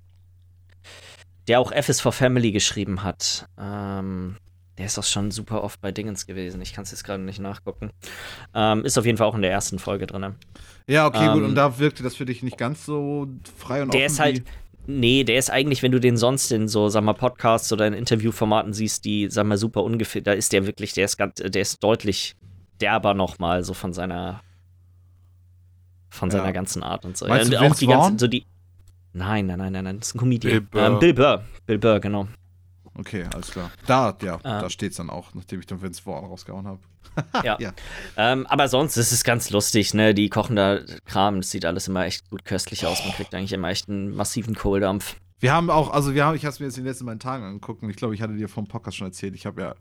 der auch F is for Family geschrieben hat. Ähm, der ist auch schon super oft bei Dingens gewesen. Ich kann es jetzt gerade nicht nachgucken. Ähm, ist auf jeden Fall auch in der ersten Folge drin. Ja, okay, gut. Und ähm, da wirkte das für dich nicht ganz so frei und der offen. Der ist halt, Nee, der ist eigentlich, wenn du den sonst in so, sag mal, Podcasts oder in Interviewformaten siehst, die, sag mal, super ungefähr, da ist der wirklich, der ist ganz, der ist deutlich derber nochmal, so von seiner, von ja. seiner ganzen Art und so. Meinst ja, und auch die ganzen, so die. Nein, nein, nein, nein, nein, das ist ein Comedian. Bill Burr. Ähm, Bill Burr. Bill Burr, genau. Okay, alles klar. Da, ja, ähm, da steht's dann auch, nachdem ich dann Vince Vaughn rausgehauen habe. ja. ja. Ähm, aber sonst ist es ganz lustig, ne? Die kochen da Kram, das sieht alles immer echt gut köstlich aus. Man kriegt eigentlich immer echt einen massiven Kohldampf. Wir haben auch, also wir haben, ich habe es mir jetzt in den letzten beiden Tagen angeguckt und ich glaube, ich hatte dir vom Podcast schon erzählt, ich habe ja,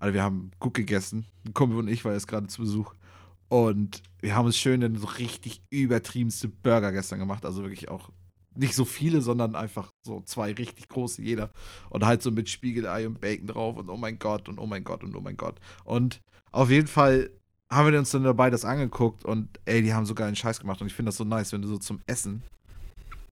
also wir haben gut gegessen, ein Kumpel und ich war jetzt gerade zu Besuch und wir haben uns schön dann so richtig übertriebenste Burger gestern gemacht, also wirklich auch nicht so viele, sondern einfach so zwei richtig große jeder und halt so mit Spiegelei und Bacon drauf und oh mein Gott und oh mein Gott und oh mein Gott und auf jeden Fall haben wir uns dann dabei das angeguckt und ey, die haben so geilen Scheiß gemacht und ich finde das so nice, wenn du so zum Essen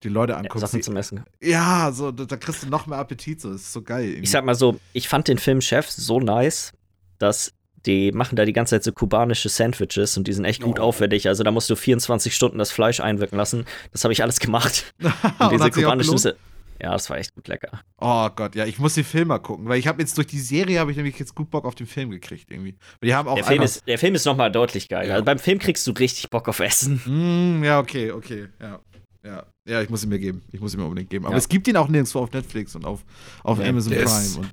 die Leute anguckst. Ja, Sachen zum Essen. Ja, so, da, da, kriegst du noch mehr Appetit, so, das ist so geil. Irgendwie. Ich sag mal so, ich fand den Film Chef so nice, dass die machen da die ganze Zeit so kubanische Sandwiches und die sind echt gut oh. aufwendig. Also da musst du 24 Stunden das Fleisch einwirken lassen. Das habe ich alles gemacht. und diese kubanischen Ja, das war echt gut lecker. Oh Gott, ja, ich muss den Film mal gucken, weil ich habe jetzt durch die Serie habe ich nämlich jetzt gut Bock auf den Film gekriegt irgendwie. Die haben auch Der Film, ist, der Film ist nochmal deutlich geiler. Ja. Also beim Film kriegst du richtig Bock auf Essen. Mm, ja, okay, okay, ja. Ja, ja, ich muss ihn mir geben. Ich muss ihn mir unbedingt geben. Aber Ja. es gibt ihn auch nirgendwo auf Netflix und auf, auf Nee, Amazon der Prime. ist- Und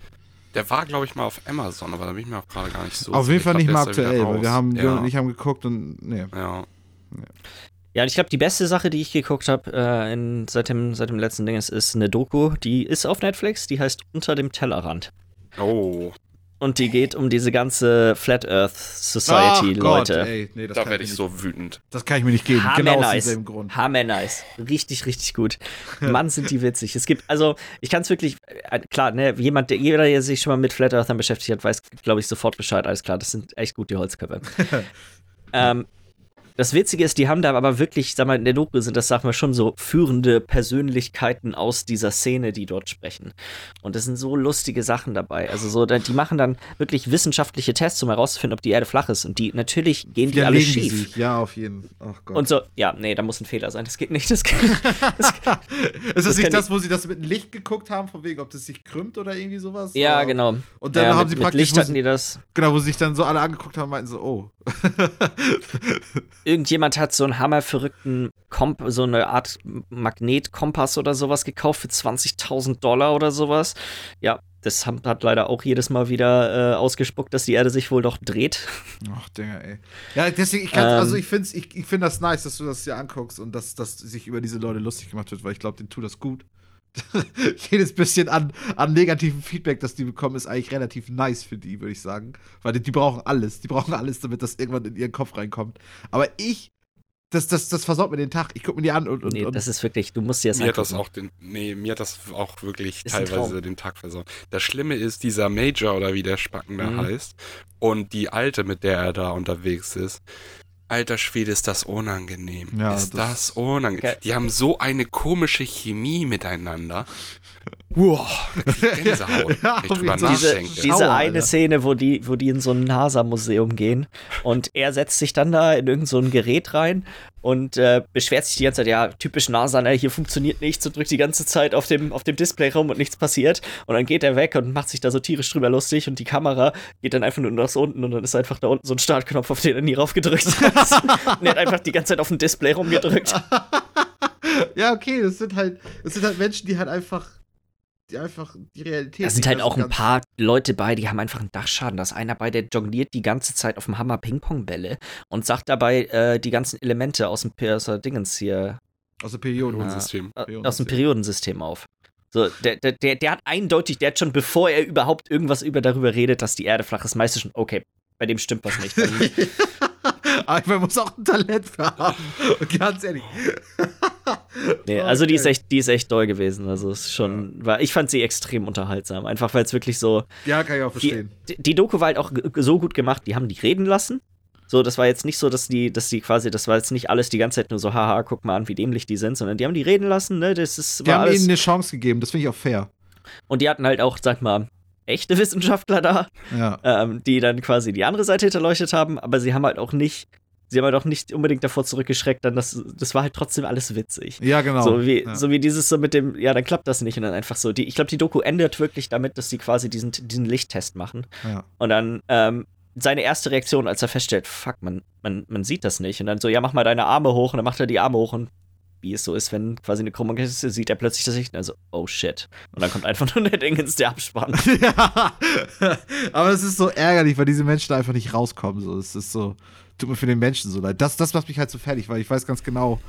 Der war, glaube ich, mal auf Amazon, aber da bin ich mir auch gerade gar nicht so auf jeden. Fall Ich nicht da aktuell, weil wir haben, ja. Ich haben geguckt und nee. Ja. Ja, und ich glaube, die beste Sache, die ich geguckt habe äh, in- seit, dem, seit dem letzten Ding, ist, ist eine Doku. Die ist auf Netflix, die heißt Unter dem Tellerrand. Oh, Und die geht um diese ganze Flat Earth Society, Ach Gott, Leute. ey, nee, das da kann werde ich so wütend. Das kann ich mir nicht geben. Hammer genau aus nice. demselben Grund. Hammer nice. Richtig, richtig gut. Mann, sind die witzig. Es gibt, also, ich kann es wirklich, äh, klar, ne, jemand, der, jeder, der sich schon mal mit Flat Earthern beschäftigt hat, weiß, glaube ich, sofort Bescheid. Alles klar, das sind echt gute Holzköpfe. ähm, das Witzige ist, die haben da aber wirklich, sag mal, in der Doku sind das, sag mal, schon so führende Persönlichkeiten aus dieser Szene, die dort sprechen. Und das sind so lustige Sachen dabei. Also so, die machen dann wirklich wissenschaftliche Tests, um herauszufinden, ob die Erde flach ist. Und die, natürlich gehen die alle Widerlegen die schief. sich. Ja, auf jeden Fall. Und so, ja, nee, da muss ein Fehler sein. Das geht nicht. Das geht, das, ist das, das nicht kann das, wo sie das mit dem Licht geguckt haben, von wegen, ob das sich krümmt oder irgendwie sowas? ja, Oder- genau. Und dann ja, haben mit, sie mit praktisch, Licht wo hatten sie, die das. genau, wo sie sich dann so alle angeguckt haben, meinten so, oh. Irgendjemand hat so einen hammerverrückten Komp so eine Art Magnetkompass oder sowas gekauft für 20.000 Dollar oder sowas. Ja, das hat leider auch jedes Mal wieder äh, ausgespuckt, dass die Erde sich wohl doch dreht. Ach, Dinger, ey. Ja, deswegen, ich Ähm. also ich finde ich, ich find das nice, dass du das dir anguckst und dass, dass sich über diese Leute lustig gemacht wird, weil ich glaube, denen tut das gut. Jedes bisschen an, an negativem Feedback, das die bekommen, ist eigentlich relativ nice für die, würde ich sagen. Weil die, die brauchen alles. Die brauchen alles, damit das irgendwann in ihren Kopf reinkommt. Aber ich, das, das, das versaut mir den Tag. Ich gucke mir die an und. und, Nee, und das ist wirklich, du musst dir das Mir hat das angucken. auch den, nee, mir hat das auch wirklich Ist teilweise den Tag versaut. Das Schlimme ist, dieser Major oder wie der Spacken da Mhm. heißt und die Alte, mit der er da unterwegs ist. Alter Schwede, ist das unangenehm. Ja, ist das- das, unangenehm. Ge- Die haben so eine komische Chemie miteinander. Wow, Gänsehaut, Ja, diese- diese, eine. Szene, wo die, wo die in so ein NASA-Museum gehen und er setzt sich dann da in irgend so ein Gerät rein und äh, beschwert sich die ganze Zeit, ja, typisch NASA, ne, hier funktioniert nichts und drückt die ganze Zeit auf dem, auf dem Display rum und nichts passiert. Und dann geht er weg und macht sich da so tierisch drüber lustig und die Kamera geht dann einfach nur nach unten und dann ist einfach da unten so ein Startknopf, auf den er nie raufgedrückt hat. und er hat einfach die ganze Zeit auf dem Display rumgedrückt. ja, okay, das sind halt, das sind halt Menschen, die halt einfach, einfach die Realität. Da sind halt mehr so auch ein paar Leute bei, die haben einfach einen Dachschaden. Da ist einer bei, der jongliert die ganze Zeit auf dem Hammer Ping-Pong-Bälle und sagt dabei äh, die ganzen Elemente aus dem aus der Dingens hier, Aus der Periode. System. äh, aus dem Periodensystem auf. So, der, der, der, der hat eindeutig, der hat schon, bevor er überhaupt irgendwas über darüber redet, dass die Erde flach ist, meistens schon, okay, bei dem stimmt was nicht. Aber man muss auch ein Talent für haben. Ganz ehrlich. nee, also die ist echt, die ist echt doll gewesen. Also es ist schon, war, ich fand sie extrem unterhaltsam. Einfach weil es wirklich so, Ja, kann ich auch die, verstehen. die, die Doku war halt auch so gut gemacht, die haben die reden lassen. So, das war jetzt nicht so, dass die, dass die quasi, das war jetzt nicht alles die ganze Zeit nur so, haha, guck mal an, wie dämlich die sind, sondern die haben die reden lassen, ne, das ist, Die haben alles. ihnen eine Chance gegeben, das finde ich auch fair. Und die hatten halt auch, sag mal, echte Wissenschaftler da, Ja. ähm, die dann quasi die andere Seite hinterleuchtet haben, aber sie haben halt auch nicht, sie haben halt auch nicht unbedingt davor zurückgeschreckt, dann das, das war halt trotzdem alles witzig. Ja, genau. So wie, ja. so wie dieses so mit dem, ja, dann klappt das nicht und dann einfach so. Die, ich glaube, die Doku endet wirklich damit, dass sie quasi diesen, diesen Lichttest machen. ja. Und dann ähm, seine erste Reaktion, als er feststellt, fuck, man, man, man sieht das nicht. Und dann so, ja, mach mal deine Arme hoch. Und dann macht er die Arme hoch und wie es so ist, wenn quasi eine Krümmung ist, sieht er plötzlich das Licht. Also, oh shit. Und dann kommt einfach nur der Dingens, der Abspann. ja. Aber es ist so ärgerlich, weil diese Menschen da einfach nicht rauskommen. So. Es ist so, tut mir für den Menschen so leid. Das, das macht mich halt so fertig, weil ich weiß ganz genau,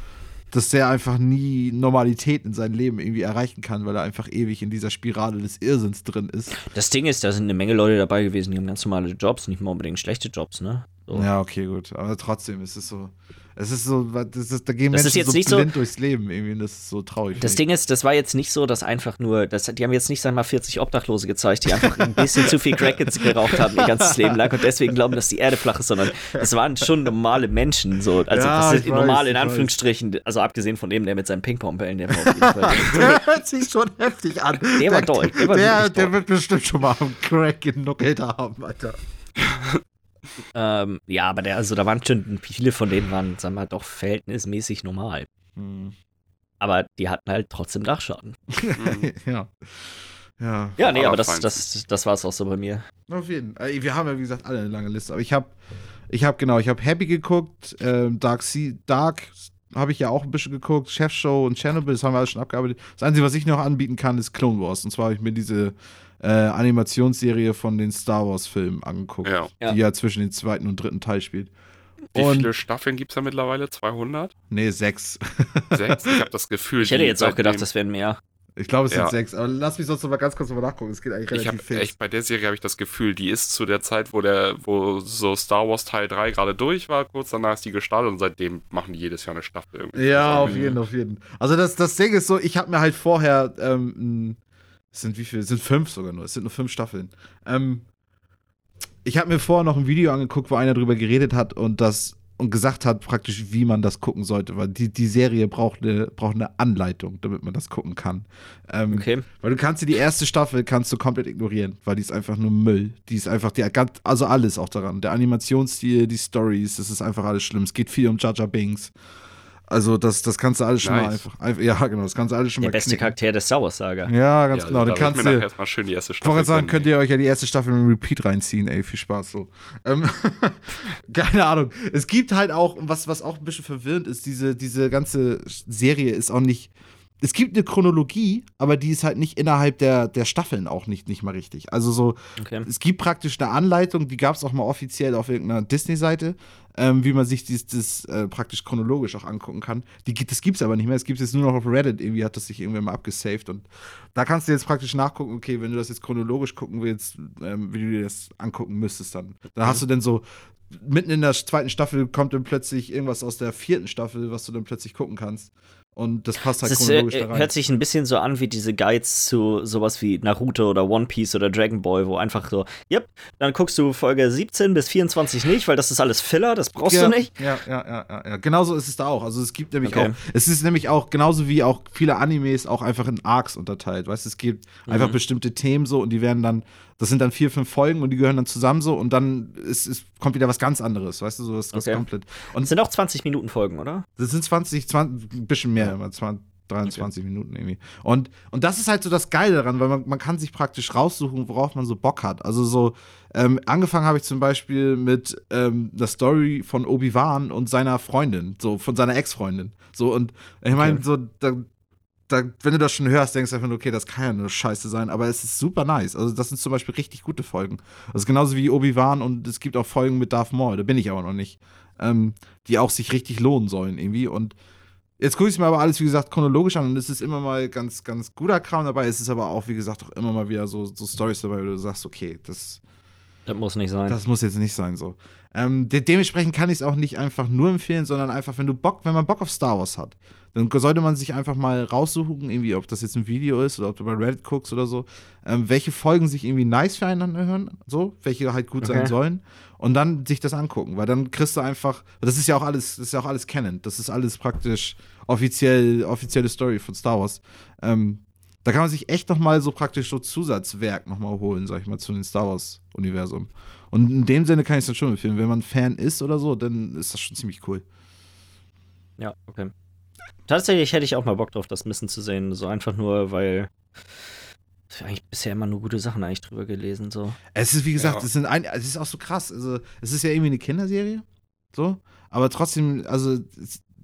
dass der einfach nie Normalität in seinem Leben irgendwie erreichen kann, weil er einfach ewig in dieser Spirale des Irrsinns drin ist. Das Ding ist, da sind eine Menge Leute dabei gewesen, die haben ganz normale Jobs, nicht mal unbedingt schlechte Jobs, ne? So. Ja, okay, gut. Aber trotzdem ist es so. Es ist so, das ist, da gehen Das Menschen so nicht so- blind durchs Leben irgendwie und das ist so traurig. Das Ding ist, das war jetzt nicht so, dass einfach nur, das, die haben jetzt nicht, sag mal, 40 Obdachlose gezeigt, die einfach ein bisschen zu viel Crack geraucht haben ihr ganzes Leben lang und deswegen glauben, dass die Erde flach ist, sondern es waren schon normale Menschen, so, also Ja, das ich normal weiß, in ich Anführungsstrichen, also abgesehen von dem, der mit seinen Ping-Pong-Bällen, der. Der hört sich schon heftig an. Der war doll, der der, der wird bestimmt schon mal einen Crack genuckelt haben, Alter. Ähm, ja, aber der, also da waren schon, viele von denen waren, sagen wir mal, doch verhältnismäßig normal. Hm. aber die hatten halt trotzdem Dachschaden. Mhm. ja. Ja. Ja, nee, aber das, das, das war es auch so bei mir. Auf jeden Fall. Wir haben ja, wie gesagt, alle eine lange Liste. Aber ich habe, ich habe genau, ich habe Happy geguckt, ähm, Dark Sea, Dark habe ich ja auch ein bisschen geguckt, Chef Show und Chernobyl, das haben wir alles schon abgearbeitet. Das Einzige, was ich noch anbieten kann, ist Clone Wars. Und zwar habe ich mir diese äh, Animationsserie von den Star Wars-Filmen angeguckt, Ja. Die ja zwischen den zweiten und dritten Teil spielt. Wie Und- viele Staffeln gibt es da mittlerweile? 200? Nee, sechs. Sechs? Ich habe das Gefühl. Ich hätte jetzt auch gedacht, das wären mehr. Ich glaube, es Ja. sind sechs. Aber lass mich sonst noch mal ganz kurz noch mal nachgucken. Es geht eigentlich Ich relativ habe fix. echt bei der Serie habe ich das Gefühl, die ist zu der Zeit, wo der, wo so Star Wars Teil 3 gerade durch war, kurz danach ist die gestartet und seitdem machen die jedes Jahr eine Staffel irgendwie. Ja, auf jeden, auf jeden. Also das, das Ding ist so, ich habe mir halt vorher, ähm, es sind wie viele? Es sind fünf sogar nur. Es sind nur fünf Staffeln. Ähm, ich habe mir vorher noch ein Video angeguckt, wo einer drüber geredet hat und das und gesagt hat praktisch, wie man das gucken sollte, weil die, die Serie braucht eine, braucht eine Anleitung, damit man das gucken kann. Ähm, Okay. Weil du kannst dir die erste Staffel kannst du komplett ignorieren, weil die ist einfach nur Müll. Die ist einfach, die also alles auch daran. Der Animationsstil, die Stories, das ist einfach alles schlimm. Es geht viel um Jar Binks. Also das, das kannst du alles schon mal Nice. einfach, einfach, ja genau, das kannst du alles schon Der mal beste knicken. Charakter der Star Wars Saga. Ja, ganz Ja, genau. also Dann da will ich kannst mir du, nachher erstmal schön die erste ich wollte Staffel sagen, könnt ihr euch ja die erste Staffel im Repeat reinziehen, ey, viel Spaß so. Ähm, keine Ahnung. Es gibt halt auch, was, was auch ein bisschen verwirrend ist, diese, diese ganze Serie ist auch nicht. Es gibt eine Chronologie, aber die ist halt nicht innerhalb der, der Staffeln auch nicht, nicht mal richtig. Also so, Okay. es gibt praktisch eine Anleitung, die gab es auch mal offiziell auf irgendeiner Disney-Seite, ähm, wie man sich dies, das äh, praktisch chronologisch auch angucken kann. Die, das gibt es aber nicht mehr. Es gibt es jetzt nur noch auf Reddit. Irgendwie hat das sich irgendwann mal abgesaved. Und da kannst du jetzt praktisch nachgucken, okay, wenn du das jetzt chronologisch gucken willst, ähm, wie du dir das angucken müsstest dann. Dann hast du dann so, mitten in der zweiten Staffel kommt dann plötzlich irgendwas aus der vierten Staffel, was du dann plötzlich gucken kannst. Und das passt halt Das ist, chronologisch äh, da rein. hört sich ein bisschen so an wie diese Guides zu sowas wie Naruto oder One Piece oder Dragon Ball, wo einfach so, yep, dann guckst du Folge 17 bis 24 nicht, weil das ist alles Filler, das brauchst ja, du nicht. Ja, ja, ja, ja, ja. Genauso ist es da auch. Also es gibt nämlich Okay. auch, es ist nämlich auch, genauso wie auch viele Animes auch einfach in Arcs unterteilt. Weißt du, es gibt einfach Mhm. bestimmte Themen so und die werden dann, das sind dann vier, fünf Folgen und die gehören dann zusammen so und dann ist, ist, kommt wieder was ganz anderes, weißt du, so was Okay. komplett. Das Und sind auch 20 Minuten Folgen, oder? das sind 20, 20 ein bisschen mehr, immer 20, 23 Minuten irgendwie. Und, und das ist halt so das Geile daran, weil man, man kann sich praktisch raussuchen, worauf man so Bock hat. Also so, ähm, angefangen habe ich zum Beispiel mit ähm, der Story von Obi-Wan und seiner Freundin, so von seiner Ex-Freundin. So, und ich meine, Okay. so, da, da, wenn du das schon hörst, denkst du einfach okay, das kann ja nur Scheiße sein, aber es ist super nice. Also, das sind zum Beispiel richtig gute Folgen. Das ist genauso wie Obi-Wan und es gibt auch Folgen mit Darth Maul, da bin ich aber noch nicht, ähm, die auch sich richtig lohnen sollen irgendwie. Und jetzt gucke ich mir aber alles, wie gesagt, chronologisch an und es ist immer mal ganz, ganz guter Kram dabei. Es ist aber auch, wie gesagt, auch immer mal wieder so, so Stories dabei, wo du sagst, okay, das, Das muss nicht sein. das muss jetzt nicht sein so. Ähm, de dementsprechend kann ich es auch nicht einfach nur empfehlen, sondern einfach, wenn du Bock, wenn man Bock auf Star Wars hat, dann sollte man sich einfach mal raussuchen, irgendwie, ob das jetzt ein Video ist oder ob du bei Reddit guckst oder so, ähm, welche Folgen sich irgendwie nice füreinander hören, so, welche halt gut sein Okay. sollen und dann sich das angucken, weil dann kriegst du einfach, das ist ja auch alles, das ist ja auch alles Canon, das ist alles praktisch offiziell, offizielle Story von Star Wars. Ähm, da kann man sich echt noch mal so praktisch so Zusatzwerk noch mal holen, sag ich mal, zu dem Star Wars-Universum. Und in dem Sinne kann ich es dann schon empfehlen. Wenn man Fan ist oder so, dann ist das schon ziemlich cool. Ja, okay. Tatsächlich hätte ich auch mal Bock drauf, das Missen zu sehen. So einfach nur, weil eigentlich bisher immer nur gute Sachen eigentlich drüber gelesen. So. Es ist, wie gesagt, Ja. es, sind ein, es ist auch so krass. Also, es ist ja irgendwie eine Kinderserie, so, aber trotzdem, also,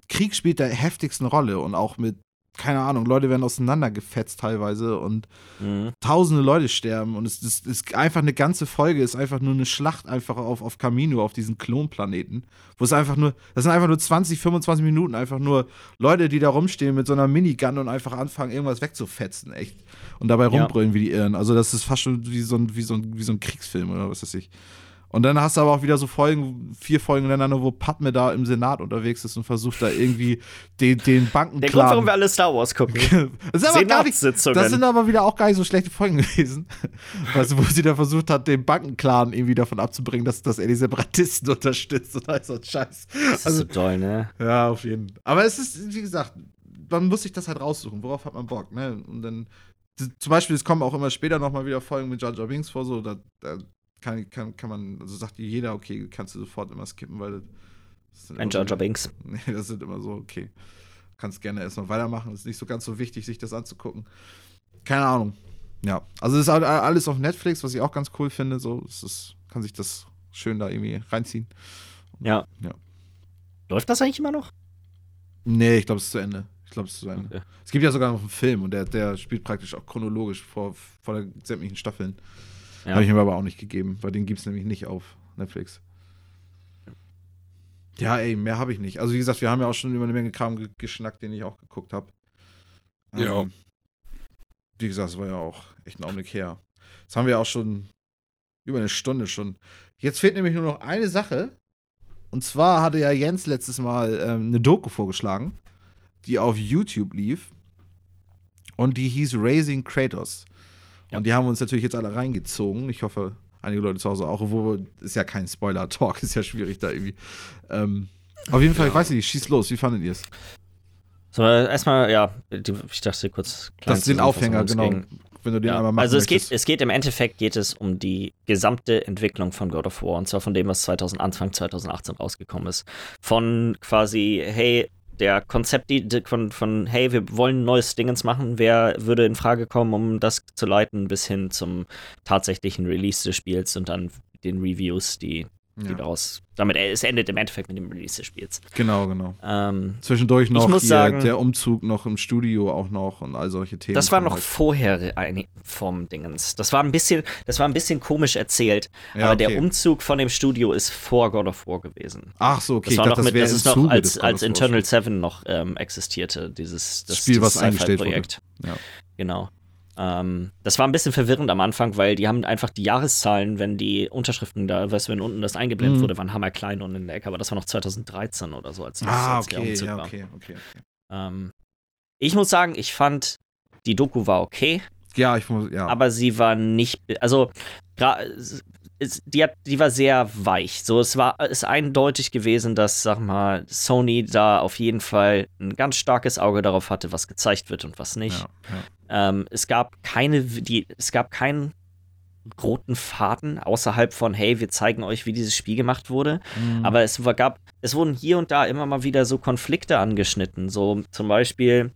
Krieg spielt da heftigst eine Rolle und auch mit, keine Ahnung, Leute werden auseinandergefetzt teilweise und Mhm. tausende Leute sterben und es ist, ist einfach eine ganze Folge, ist einfach nur eine Schlacht einfach auf, auf Camino, auf diesen Klonplaneten, wo es einfach nur, das sind einfach nur 20, 25 Minuten, einfach nur Leute, die da rumstehen mit so einer Minigun und einfach anfangen, irgendwas wegzufetzen, echt. Und dabei Ja. rumbrüllen wie die Irren. Also das ist fast schon wie so ein, wie so ein, wie so ein Kriegsfilm oder was weiß ich. Und dann hast du aber auch wieder so Folgen, vier Folgen hintereinander, wo Padme da im Senat unterwegs ist und versucht da irgendwie den, den Bankenclan. Der Grund, warum wir alle Star Wars gucken. das, ist aber gar nicht, Senatssitzungen. das sind aber wieder auch gar nicht so schlechte Folgen gewesen. Du, wo sie da versucht hat, den Bankenclan irgendwie davon abzubringen, dass, dass er die Separatisten unterstützt und all so ein Scheiß. das ist Also, so toll, ne? ja, auf jeden Fall. Aber es ist, wie gesagt, man muss sich das halt raussuchen. Worauf hat man Bock, ne? Und dann, zum Beispiel, es kommen auch immer später nochmal wieder Folgen mit Jar Jar Binks vor, so, da, da kann, kann, kann man, also sagt jeder, okay, kannst du sofort immer skippen, weil das sind Ein Jar Jar Binks. Nee, das sind immer so, okay. kannst gerne erstmal weitermachen. Ist nicht so ganz so wichtig, sich das anzugucken. Keine Ahnung. Ja, also es ist halt alles auf Netflix, was ich auch ganz cool finde. So, es ist, kann sich das schön da irgendwie reinziehen. Ja. Ja. Läuft das eigentlich immer noch? Nee, ich glaube, es ist zu Ende. Ich glaube, es ist zu Ende. Okay. Es gibt ja sogar noch einen Film und der, der spielt praktisch auch chronologisch vor, vor sämtlichen Staffeln. Ja. Habe ich mir aber auch nicht gegeben, weil den gibt es nämlich nicht auf Netflix. Ja, ey, mehr habe ich nicht. Also wie gesagt, wir haben ja auch schon über eine Menge Kram ge geschnackt, den ich auch geguckt habe. Ja. Wie gesagt, es war ja auch echt ein Augenblick her. Jetzt haben wir auch schon über eine Stunde schon. Jetzt fehlt nämlich nur noch eine Sache. Und zwar hatte ja Jens letztes Mal ähm, eine Doku vorgeschlagen, die auf YouTube lief. Und die hieß Raising Kratos. Und die haben uns natürlich jetzt alle reingezogen. Ich hoffe, einige Leute zu Hause auch. Obwohl, ist ja kein Spoiler-Talk, ist ja schwierig da irgendwie. Ähm, auf jeden Fall, ich weiß nicht, schieß los. Wie fandet ihr es? So, erstmal, ja, ich dachte kurz. Das ist den Aufhänger, genau. ging- Wenn du den Ja, einmal machen also es geht, es geht im Endeffekt geht es um die gesamte Entwicklung von God of War und zwar von dem, was 2000, Anfang 2018 rausgekommen ist. Von quasi, hey, der Konzept die- die- von, von hey, wir wollen ein neues Dingens machen, wer würde in Frage kommen, um das zu leiten, bis hin zum tatsächlichen Release des Spiels und dann den Reviews, die ja. daraus, damit es endet im Endeffekt mit dem Release des Spiels. Genau, genau. Ähm, Zwischendurch noch hier sagen- der Umzug noch im Studio auch noch und all solche Themen. Das war noch Halt. vorher vom Dingens. Das war ein bisschen, das war ein bisschen komisch erzählt. Ja, aber okay. der Umzug von dem Studio ist vor God of War gewesen. Ach so, okay. Das ich war dachte, noch mit, wäre das im ist noch Zuge als, als Internal 7 noch ähm, existierte, dieses das, Spiel, was dieses eingestellt wurde. Ja. Genau. Ähm, das war ein bisschen verwirrend am Anfang, weil die haben einfach die Jahreszahlen, wenn die Unterschriften da, weißt du, wenn unten das eingeblendet Mhm. wurde, waren hammerklein und in der Ecke, aber das war noch 2013 oder so, als, das, Ah, als der okay, Umzug ja, war. okay, okay. okay. Ähm, ich muss sagen, ich fand, die Doku war okay. Ja, ich muss, ja. aber sie war nicht, also die, hat, die war sehr weich. So, es war ist eindeutig gewesen, dass, sag mal, Sony da auf jeden Fall ein ganz starkes Auge darauf hatte, was gezeigt wird und was nicht. ja, ja. Ähm, es gab keine, die, es gab keinen roten Faden außerhalb von, hey, wir zeigen euch, wie dieses Spiel gemacht wurde. Mhm. Aber es gab, es wurden hier und da immer mal wieder so Konflikte angeschnitten. So zum Beispiel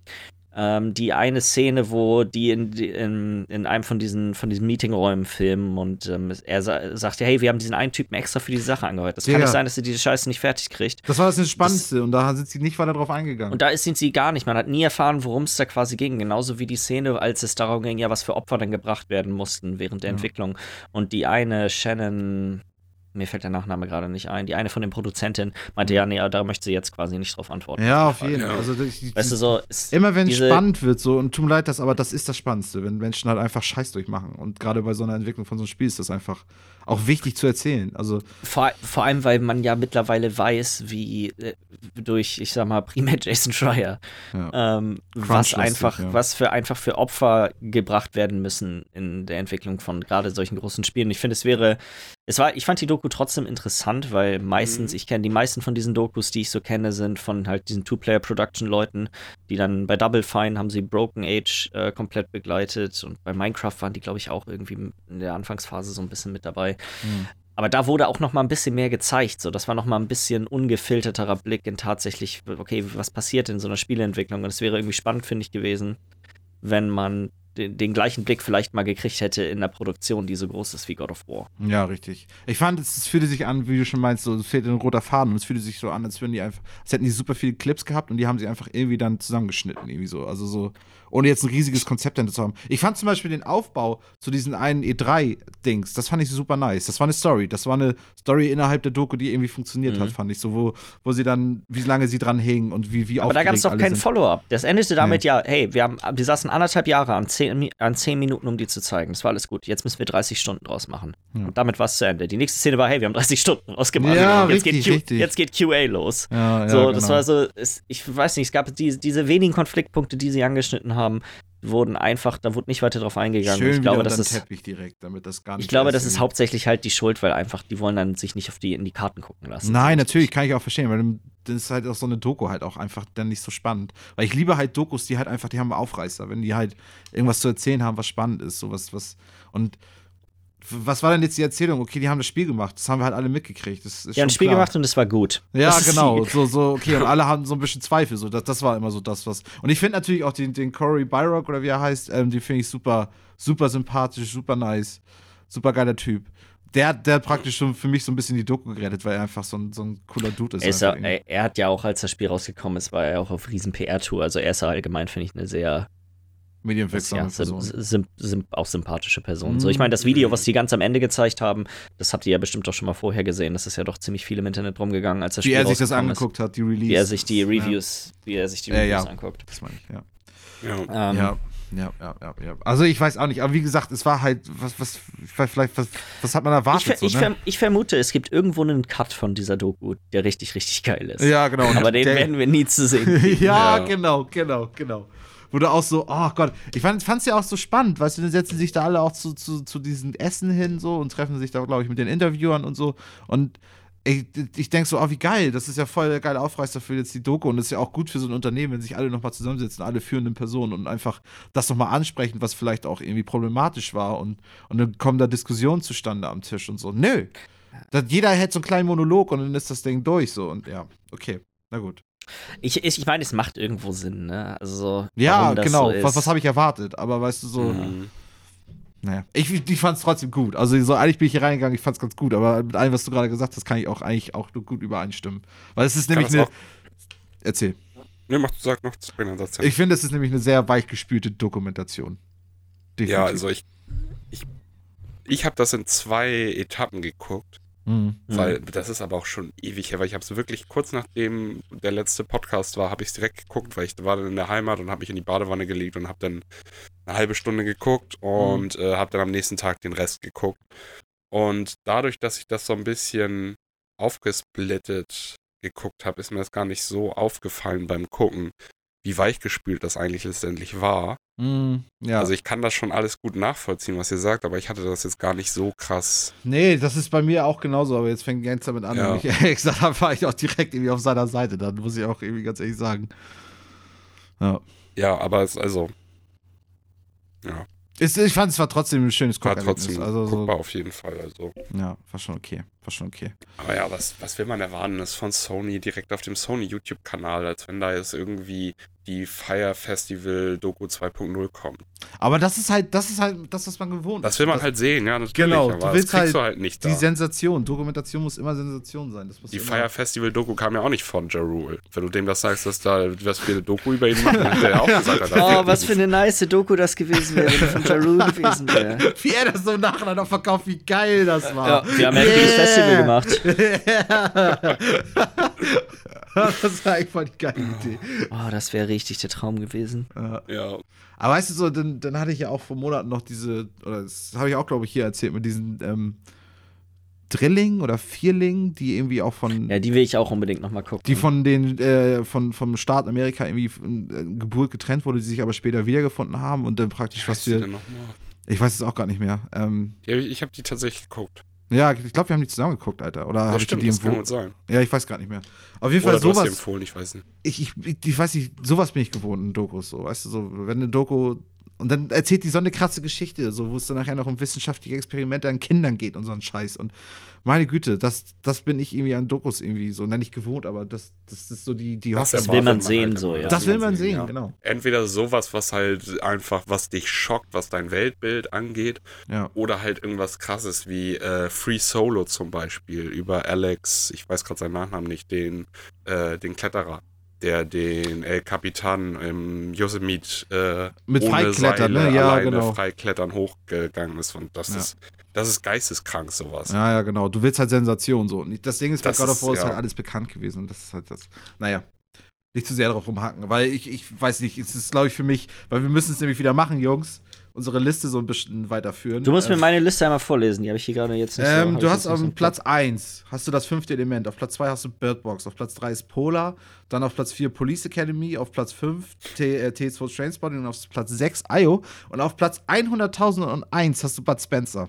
ähm, die eine Szene, wo die in, in, in einem von diesen, von diesen Meetingräumen filmen und ähm, er sa sagte, hey, wir haben diesen einen Typen extra für diese Sache angehört. Das kann Digga. nicht sein, dass ihr diese Scheiße nicht fertig kriegt. das war das Spannendste und da sind sie nicht weiter drauf eingegangen. Und da sind sie gar nicht. Man hat nie erfahren, worum es da quasi ging. Genauso wie die Szene, als es darum ging, ja, was für Opfer dann gebracht werden mussten während der Ja. Entwicklung. Und die eine, Shannon, mir fällt der Nachname gerade nicht ein, die eine von den Produzenten meinte, ja, nee, da möchte sie jetzt quasi nicht drauf antworten. ja, auf jeden. Fall. Also, ich, Weißt du, so. Immer wenn es spannend wird, so, und tut mir leid, das, aber das ist das Spannendste, wenn Menschen halt einfach Scheiß durchmachen. Und gerade bei so einer Entwicklung von so einem Spiel ist das einfach auch wichtig zu erzählen. Also, Vor, vor allem, weil man ja mittlerweile weiß, wie äh, durch, ich sag mal, primär Jason Schreier, ja. ähm, was einfach, ja. was für einfach für Opfer gebracht werden müssen in der Entwicklung von gerade solchen großen Spielen. Ich finde, es wäre, es war, ich fand die Doku trotzdem interessant, weil meistens, Mhm. ich kenne die meisten von diesen Dokus, die ich so kenne, sind von halt diesen Two-Player-Production-Leuten, die dann bei Double Fine haben sie Broken Age äh, komplett begleitet und bei Minecraft waren die, glaube ich, auch irgendwie in der Anfangsphase so ein bisschen mit dabei. Mhm. Aber da wurde auch noch mal ein bisschen mehr gezeigt. So, das war noch mal ein bisschen ungefilterterer Blick in tatsächlich, okay, was passiert in so einer Spieleentwicklung? Und es wäre irgendwie spannend, finde ich, gewesen, wenn man den, den gleichen Blick vielleicht mal gekriegt hätte in einer Produktion, die so groß ist wie God of War. Ja, richtig. Ich fand, es, es fühlte sich an, wie du schon meinst, so, es fehlt ein roter Faden und es fühlte sich so an, als würden die einfach, als hätten die super viele Clips gehabt und die haben sie einfach irgendwie dann zusammengeschnitten, irgendwie so. Also so, ohne jetzt ein riesiges Konzept dahinter zu haben. Ich fand zum Beispiel den Aufbau zu diesen einen E3-Dings, das fand ich super nice. Das war eine Story. Das war eine Story innerhalb der Doku, die irgendwie funktioniert Mhm. hat, fand ich. So, wo, wo sie dann, wie lange sie dran hingen und wie, wie Aber da gab es doch kein. Follow-up. Das endete damit ja, hey, wir, haben, wir saßen anderthalb Jahre an zehn, an zehn Minuten, um die zu zeigen. Das war alles gut. Jetzt müssen wir 30 Stunden draus machen. Ja. Und damit war es zu Ende. Die nächste Szene war, hey, wir haben 30 Stunden rausgemacht. Ja, jetzt, richtig, geht Q, jetzt geht QA los. Ja, So, das genau. war so, es, ich weiß nicht, es gab die, diese wenigen Konfliktpunkte, die sie angeschnitten haben, wurden einfach, da wurde nicht weiter drauf eingegangen. Schön ich glaube, das ist, Teppich direkt, damit das gar nicht ich glaube, das ist hauptsächlich halt die Schuld, weil einfach, die wollen dann sich nicht auf die, in die Karten gucken lassen. Nein, natürlich, kann ich auch verstehen, weil dann dann ist halt auch so eine Doku halt auch einfach dann nicht so spannend. Weil ich liebe halt Dokus, die halt einfach, die haben Aufreißer, wenn die halt irgendwas zu erzählen haben, was spannend ist, sowas, was. Und was war denn jetzt die Erzählung? Okay, die haben das Spiel gemacht. Das haben wir halt alle mitgekriegt. Das ist Ja, ein schon Spiel klar. gemacht und es war gut. Ja, Das genau. die- So, so, okay, und alle haben so ein bisschen Zweifel. So, das, das war immer so das, was. Und ich finde natürlich auch den, den Corey Byrock oder wie er heißt, ähm, den finde ich super, super sympathisch, super nice, super geiler Typ. Der, der hat praktisch schon für mich so ein bisschen die Doku gerettet, weil er einfach so ein, so ein cooler Dude ist. Er, er, er hat ja auch, als das Spiel rausgekommen ist, war er auch auf riesen PR-Tour. Also er ist ja allgemein, finde ich, eine sehr Medienwirksame ja, sim, Person. sim, sim, auch sympathische Person. Mhm. So, ich meine, das Video, was die ganz am Ende gezeigt haben, das habt ihr ja bestimmt auch schon mal vorher gesehen. Das ist ja doch ziemlich viel im Internet rumgegangen, als das Wie Spiel er sich das rausgekommen ist. angeguckt hat, die Release. Wie er sich die Ja, Reviews, wie er sich die Ja, Reviews ja. anguckt. das meine ich, ja. Ja. Ähm, Ja, ja, ja, ja, ja. Also ich weiß auch nicht, aber wie gesagt, es war halt, was, was, vielleicht, was, was hat man Ich, erwartet? ver so, ich, ne? verm ich vermute, es gibt irgendwo einen Cut von dieser Doku, der richtig, richtig geil ist. Ja, genau. Aber den werden wir nie zu sehen. ja, Ja. genau, genau, genau. Wo du auch so, oh Gott, ich fand es ja auch so spannend, weißt du, dann setzen sich da alle auch zu, zu, zu diesen Essen hin so und treffen sich da, glaube ich, mit den Interviewern und so. Und ich, ich denke so, oh, wie geil, das ist ja voll der geile Aufreißer für jetzt die Doku und das ist ja auch gut für so ein Unternehmen, wenn sich alle nochmal zusammensetzen, alle führenden Personen und einfach das nochmal ansprechen, was vielleicht auch irgendwie problematisch war und, und dann kommen da Diskussionen zustande am Tisch und so. Nö. Jeder hätte so einen kleinen Monolog und dann ist das Ding durch so und ja, okay, na gut. Ich, ich, ich meine, es macht irgendwo Sinn, ne? Also, Ja, genau. So was, was habe ich erwartet? Aber weißt du, so, Mhm. naja. Ich, ich fand es trotzdem gut. Also, so eigentlich bin ich hier reingegangen, ich fand es ganz gut. Aber mit allem, was du gerade gesagt hast, kann ich auch eigentlich auch nur gut übereinstimmen. Weil es ist nämlich eine. auch- Erzähl. Ne, mach, sag noch. Ich finde, es ist nämlich eine sehr weichgespülte Dokumentation. Ja, also ich, ich, ich habe das in zwei Etappen geguckt, Mhm. weil das ist aber auch schon ewig her, weil ich habe es wirklich kurz nachdem der letzte Podcast war, habe ich es direkt geguckt, weil ich war dann in der Heimat und habe mich in die Badewanne gelegt und habe dann eine halbe Stunde geguckt und äh, habe dann am nächsten Tag den Rest geguckt. Und dadurch, dass ich das so ein bisschen aufgesplittet geguckt habe, ist mir das gar nicht so aufgefallen beim Gucken, wie weichgespült das eigentlich letztendlich war. Mhm. Ja. Also ich kann das schon alles gut nachvollziehen, was ihr sagt, aber ich hatte das jetzt gar nicht so krass. nee, das ist bei mir auch genauso. Aber jetzt fängt Jens damit an. Ja. Und ich ehrlich gesagt habe, war ich auch direkt irgendwie auf seiner Seite. Dann muss ich auch irgendwie ganz ehrlich sagen. Ja. Ja, aber es also ja, Ist, ich fand es war trotzdem ein schönes war Guckerlebnis. trotzdem Also so, auf jeden Fall. Also. ja, war schon okay. War schon okay. Aber ja, was, was will man erwarten? Das ist von Sony direkt auf dem Sony YouTube-Kanal, als wenn da jetzt irgendwie die Fire Festival Doku 2.0 kommt. Aber das ist halt, das ist halt das, was man gewohnt Das ist. will man halt sehen, ja, natürlich. Genau, aber du das willst kriegst halt du halt nicht Die da. Sensation. Dokumentation muss immer Sensation sein. Das Die immer, Fire Festival Doku kam ja auch nicht von Ja Rule. Wenn du dem das sagst, dass da was wir eine Doku über ihn machen, hat der auch gesagt, hat, Oh, was für eine nice Doku das gewesen wäre, wenn er von Ja Rule gewesen wäre. Wie er das so im Nachhinein noch verkauft, wie geil das war. Ja, wir haben ja ein Festival gemacht. das war eigentlich voll die geile Idee. Oh, das wäre richtig der Traum gewesen. Ja. Ja, Aber weißt du so, dann, dann hatte ich ja auch vor Monaten noch diese, oder das habe ich auch, glaube ich, hier erzählt, mit diesen ähm, Drilling oder Vierling, die irgendwie auch von, Ja, die will ich auch unbedingt nochmal gucken. die von den, äh, von, vom Staat Amerika irgendwie äh, Geburt getrennt wurde, die sich aber später wiedergefunden haben und dann praktisch, was wir wir, denn nochmal? ich weiß es auch gar nicht mehr. Ähm, Ja, ich habe die tatsächlich geguckt. Ja, ich glaube, wir haben die zusammen geguckt, Alter. Oder dir stimmt, die das kann gut sein. Ja, ich weiß gar nicht mehr. Auf jeden Fall Oder du hast sowas. empfohlen, ich weiß nicht. ich, ich, ich, ich weiß nicht, sowas bin ich gewohnt in Dokus, so, weißt du, so, wenn eine Doku, und dann erzählt die so eine krasse Geschichte, so, wo es dann nachher noch um wissenschaftliche Experimente an Kindern geht und so ein Scheiß. Und meine Güte, das, das bin ich irgendwie an Dokus irgendwie so, nenne ich gewohnt, aber das, das ist so die, die Das Hoffnung. will man sehen, halt so, ja. Das will man sehen, ja. genau. Entweder sowas, was halt einfach, was dich schockt, was dein Weltbild angeht, Ja. oder halt irgendwas krasses wie äh, Free Solo zum Beispiel über Alex, ich weiß gerade seinen Nachnamen nicht, den, äh, den Kletterer, der den El Capitan im Yosemite äh, Mit ohne Freiklettern, Seile ne? Ja, alleine genau. Freiklettern hochgegangen ist. Und das Ja. ist, das ist geisteskrank, sowas. Ja, ja, genau. Du willst halt Sensation so. Das Ding ist, bei Das God of ist, War ist ja. halt alles bekannt gewesen. Und das ist halt das. Naja. Nicht zu sehr darauf rumhaken, weil ich, ich weiß nicht, es ist, glaube ich, für mich, weil wir müssen es nämlich wieder machen, Jungs, unsere Liste so ein bisschen weiterführen. Du musst mir Ähm, meine Liste einmal vorlesen, die habe ich hier gerade jetzt nicht so. Ähm, hab du hast auf so Platz 1 hast du das fünfte Element, auf Platz 2 hast du Birdbox, auf Platz 3 ist Polar, dann auf Platz 4 Police Academy, auf Platz 5 T, äh, T2 Trainspotting und auf Platz 6 IO und auf Platz 100.001 hast du Bud Spencer.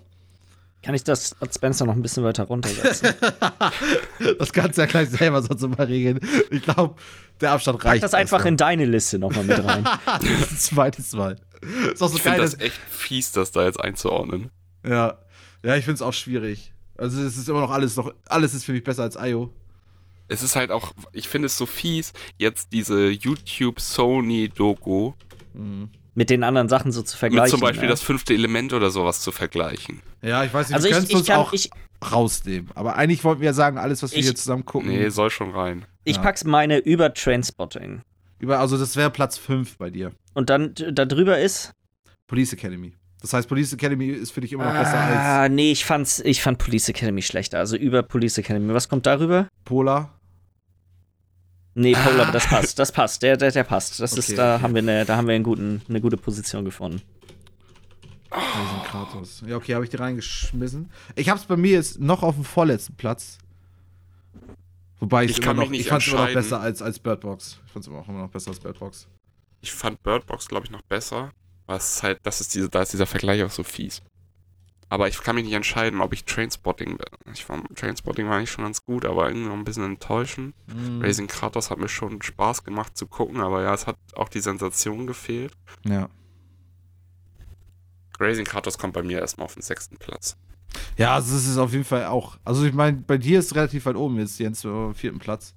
Kann ich das Bud Spencer noch ein bisschen weiter runtersetzen? Das kannst du ja gleich selber sonst mal regeln. Ich glaube, der Abstand Pack reicht. das einfach erstmal. in deine Liste nochmal mit rein. Zweites Mal. Ist auch so Ich geil, finde das echt fies, das da jetzt einzuordnen. Ja. Ja, ich finde es auch schwierig. Also es ist immer noch alles noch, alles ist für mich besser als IO. Es ist halt auch, ich finde es so fies, jetzt diese YouTube-Sony-Doku Mhm. Mit den anderen Sachen so zu vergleichen. mit zum Beispiel ja. das fünfte Element oder sowas zu vergleichen. Ja, ich weiß nicht, Also wir ich, können ich uns kann, auch ich, rausnehmen. Aber eigentlich wollten wir ja sagen, alles, was wir Ich- hier zusammen gucken. Nee, soll schon rein. ich Ja. pack's meine über Trainspotting. Über, also das wäre Platz 5 bei dir. Und dann da drüber ist. Police Academy. Das heißt, Police Academy ist für dich immer noch besser als Ah, nee, ich fand's, ich fand Police Academy schlechter. Also über Police Academy. Was kommt darüber? Polar. Nee, Paul, aber das passt. Das passt. Der, der, der passt. Das Okay, ist, da okay. haben wir eine, da haben wir einen guten, eine gute Position gefunden. Kratos. Ja, okay, habe ich die reingeschmissen. Ich habe es bei mir jetzt noch auf dem vorletzten Platz. Wobei ich Ich noch, mich nicht ich fand es immer noch entscheiden. besser als, als Bird Box. Ich fand es immer auch immer noch besser als Bird Box. Ich fand Bird Box, glaube ich, noch besser. Was halt, das ist diese, da ist dieser Vergleich auch so fies. Aber ich kann mich nicht entscheiden, ob ich Trainspotting bin. Ich fand Trainspotting war eigentlich schon ganz gut, aber irgendwie noch ein bisschen enttäuschend. Mhm. Raising Kratos hat mir schon Spaß gemacht zu gucken, aber ja, es hat auch die Sensation gefehlt. Ja. Raising Kratos kommt bei mir erstmal auf den sechsten Platz. Ja, also es ist auf jeden Fall auch. Also ich meine, bei dir ist es relativ weit oben jetzt, Jens, auf dem vierten Platz.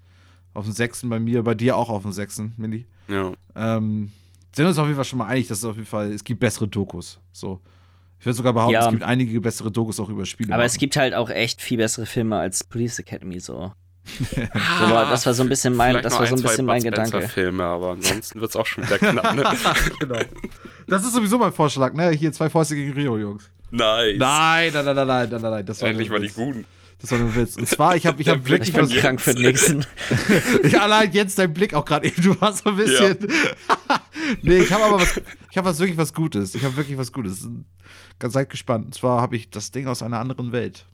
Auf dem sechsten bei mir, bei dir auch auf dem sechsten, Mindy. Ja. Ähm, sind uns auf jeden Fall schon mal einig, dass es auf jeden Fall, es gibt bessere Dokus. So. Ich würde sogar behaupten, Ja. es gibt einige bessere Dokus auch über Spiele. Aber es gibt halt auch echt viel bessere Filme als Police Academy so. So war- das war so ein bisschen mein- vielleicht das war so ein zwei bisschen mein Gedanke. Spencer-Filme, aber ansonsten wird es auch schon wieder knapp, ne? genau. Das ist sowieso mein Vorschlag, ne? Hier zwei Fäuste gegen Rio, Jungs. nice. Nein, nein, nein, nein, nein, nein, nein. Das war Endlich mal ein die guten. Das war nur ein Witz. Und zwar, ich habe ich hab Der Blick Ich wirklich bin was. Jetzt. krank für den nächsten. Ich, allein jetzt dein Blick auch gerade eben, du warst so ein bisschen. nee, ich habe aber was. Ich habe was wirklich was Gutes. Ich habe wirklich was Gutes. Ganz seid gespannt. Und zwar habe ich das Ding aus einer anderen Welt.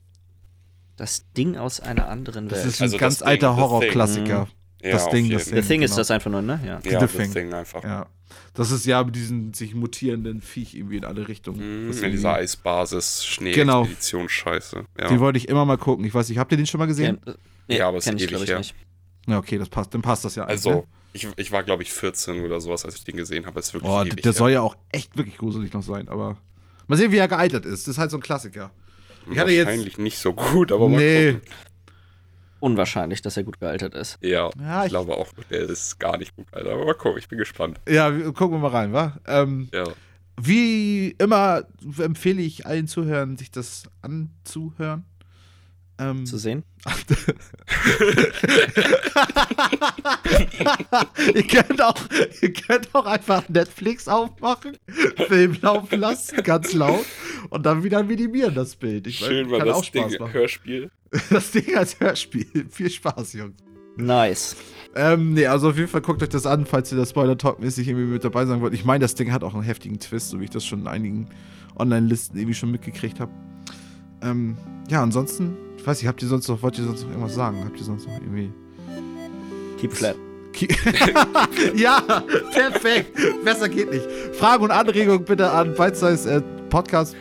Das Ding aus einer anderen Das Welt. ist ein Also ganz das alter The Horrorklassiker. Ja, Das Ding, jeden. das The Ding. Thing ist genau. das einfach nur, ne? Ja. Ja, The das Thing. Ding einfach. Ja. Das ist ja mit diesen sich mutierenden Viech irgendwie in alle Richtungen. Mhm, Das in dieser Eisbasis, Genau. Schnee-Expedition-Scheiße. Ja. Die wollte ich immer mal gucken. Ich weiß nicht, habt ihr den schon mal gesehen? Kenn- nee, Ja, aber es ist ewig ich her. nicht. Ja, okay, das passt. Dann passt das ja. also, ne? ich, ich war, glaube ich, 14 oder sowas, als ich den gesehen habe. Es ist wirklich Oh, ewig der her. soll ja auch echt wirklich gruselig noch sein, aber. Mal sehen, wie er gealtert ist. Das ist halt so ein Klassiker. ich hatte jetzt- Wahrscheinlich nicht so gut, aber mal nee. gucken. Unwahrscheinlich, dass er gut gealtert ist. Ja, Ja, ich ich- glaube auch, der ist gar nicht gut, Alter. Aber mal gucken, ich bin gespannt. Ja, gucken wir mal rein, wa? Ähm, Ja. wie immer empfehle ich allen Zuhörern, sich das anzuhören. Ähm, Zu sehen. ihr, könnt auch, ihr könnt auch einfach Netflix aufmachen, Film laufen lassen, ganz laut, und dann wieder minimieren das Bild. Ich Schön war das auch Spaß Ding, machen. Hörspiel. Das Ding als Hörspiel. Viel Spaß, Jungs. Nice. Ähm, nee, also auf jeden Fall guckt euch das an, falls ihr das Spoiler-Talk-mäßig irgendwie mit dabei sein wollt. Ich meine, das Ding hat auch einen heftigen Twist, so wie ich das schon in einigen Online-Listen irgendwie schon mitgekriegt habe. Ähm, ja, ansonsten, ich weiß nicht, habt ihr sonst noch, wollt ihr sonst noch irgendwas sagen? Habt ihr sonst noch irgendwie. Keep flat. Ja, perfekt. Besser geht nicht. Fragen und Anregungen bitte an bitesize at podcast,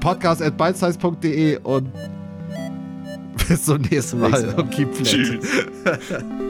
podcast at bitesize.de und bis zum nächsten Mal. und keep flat. Tschüss.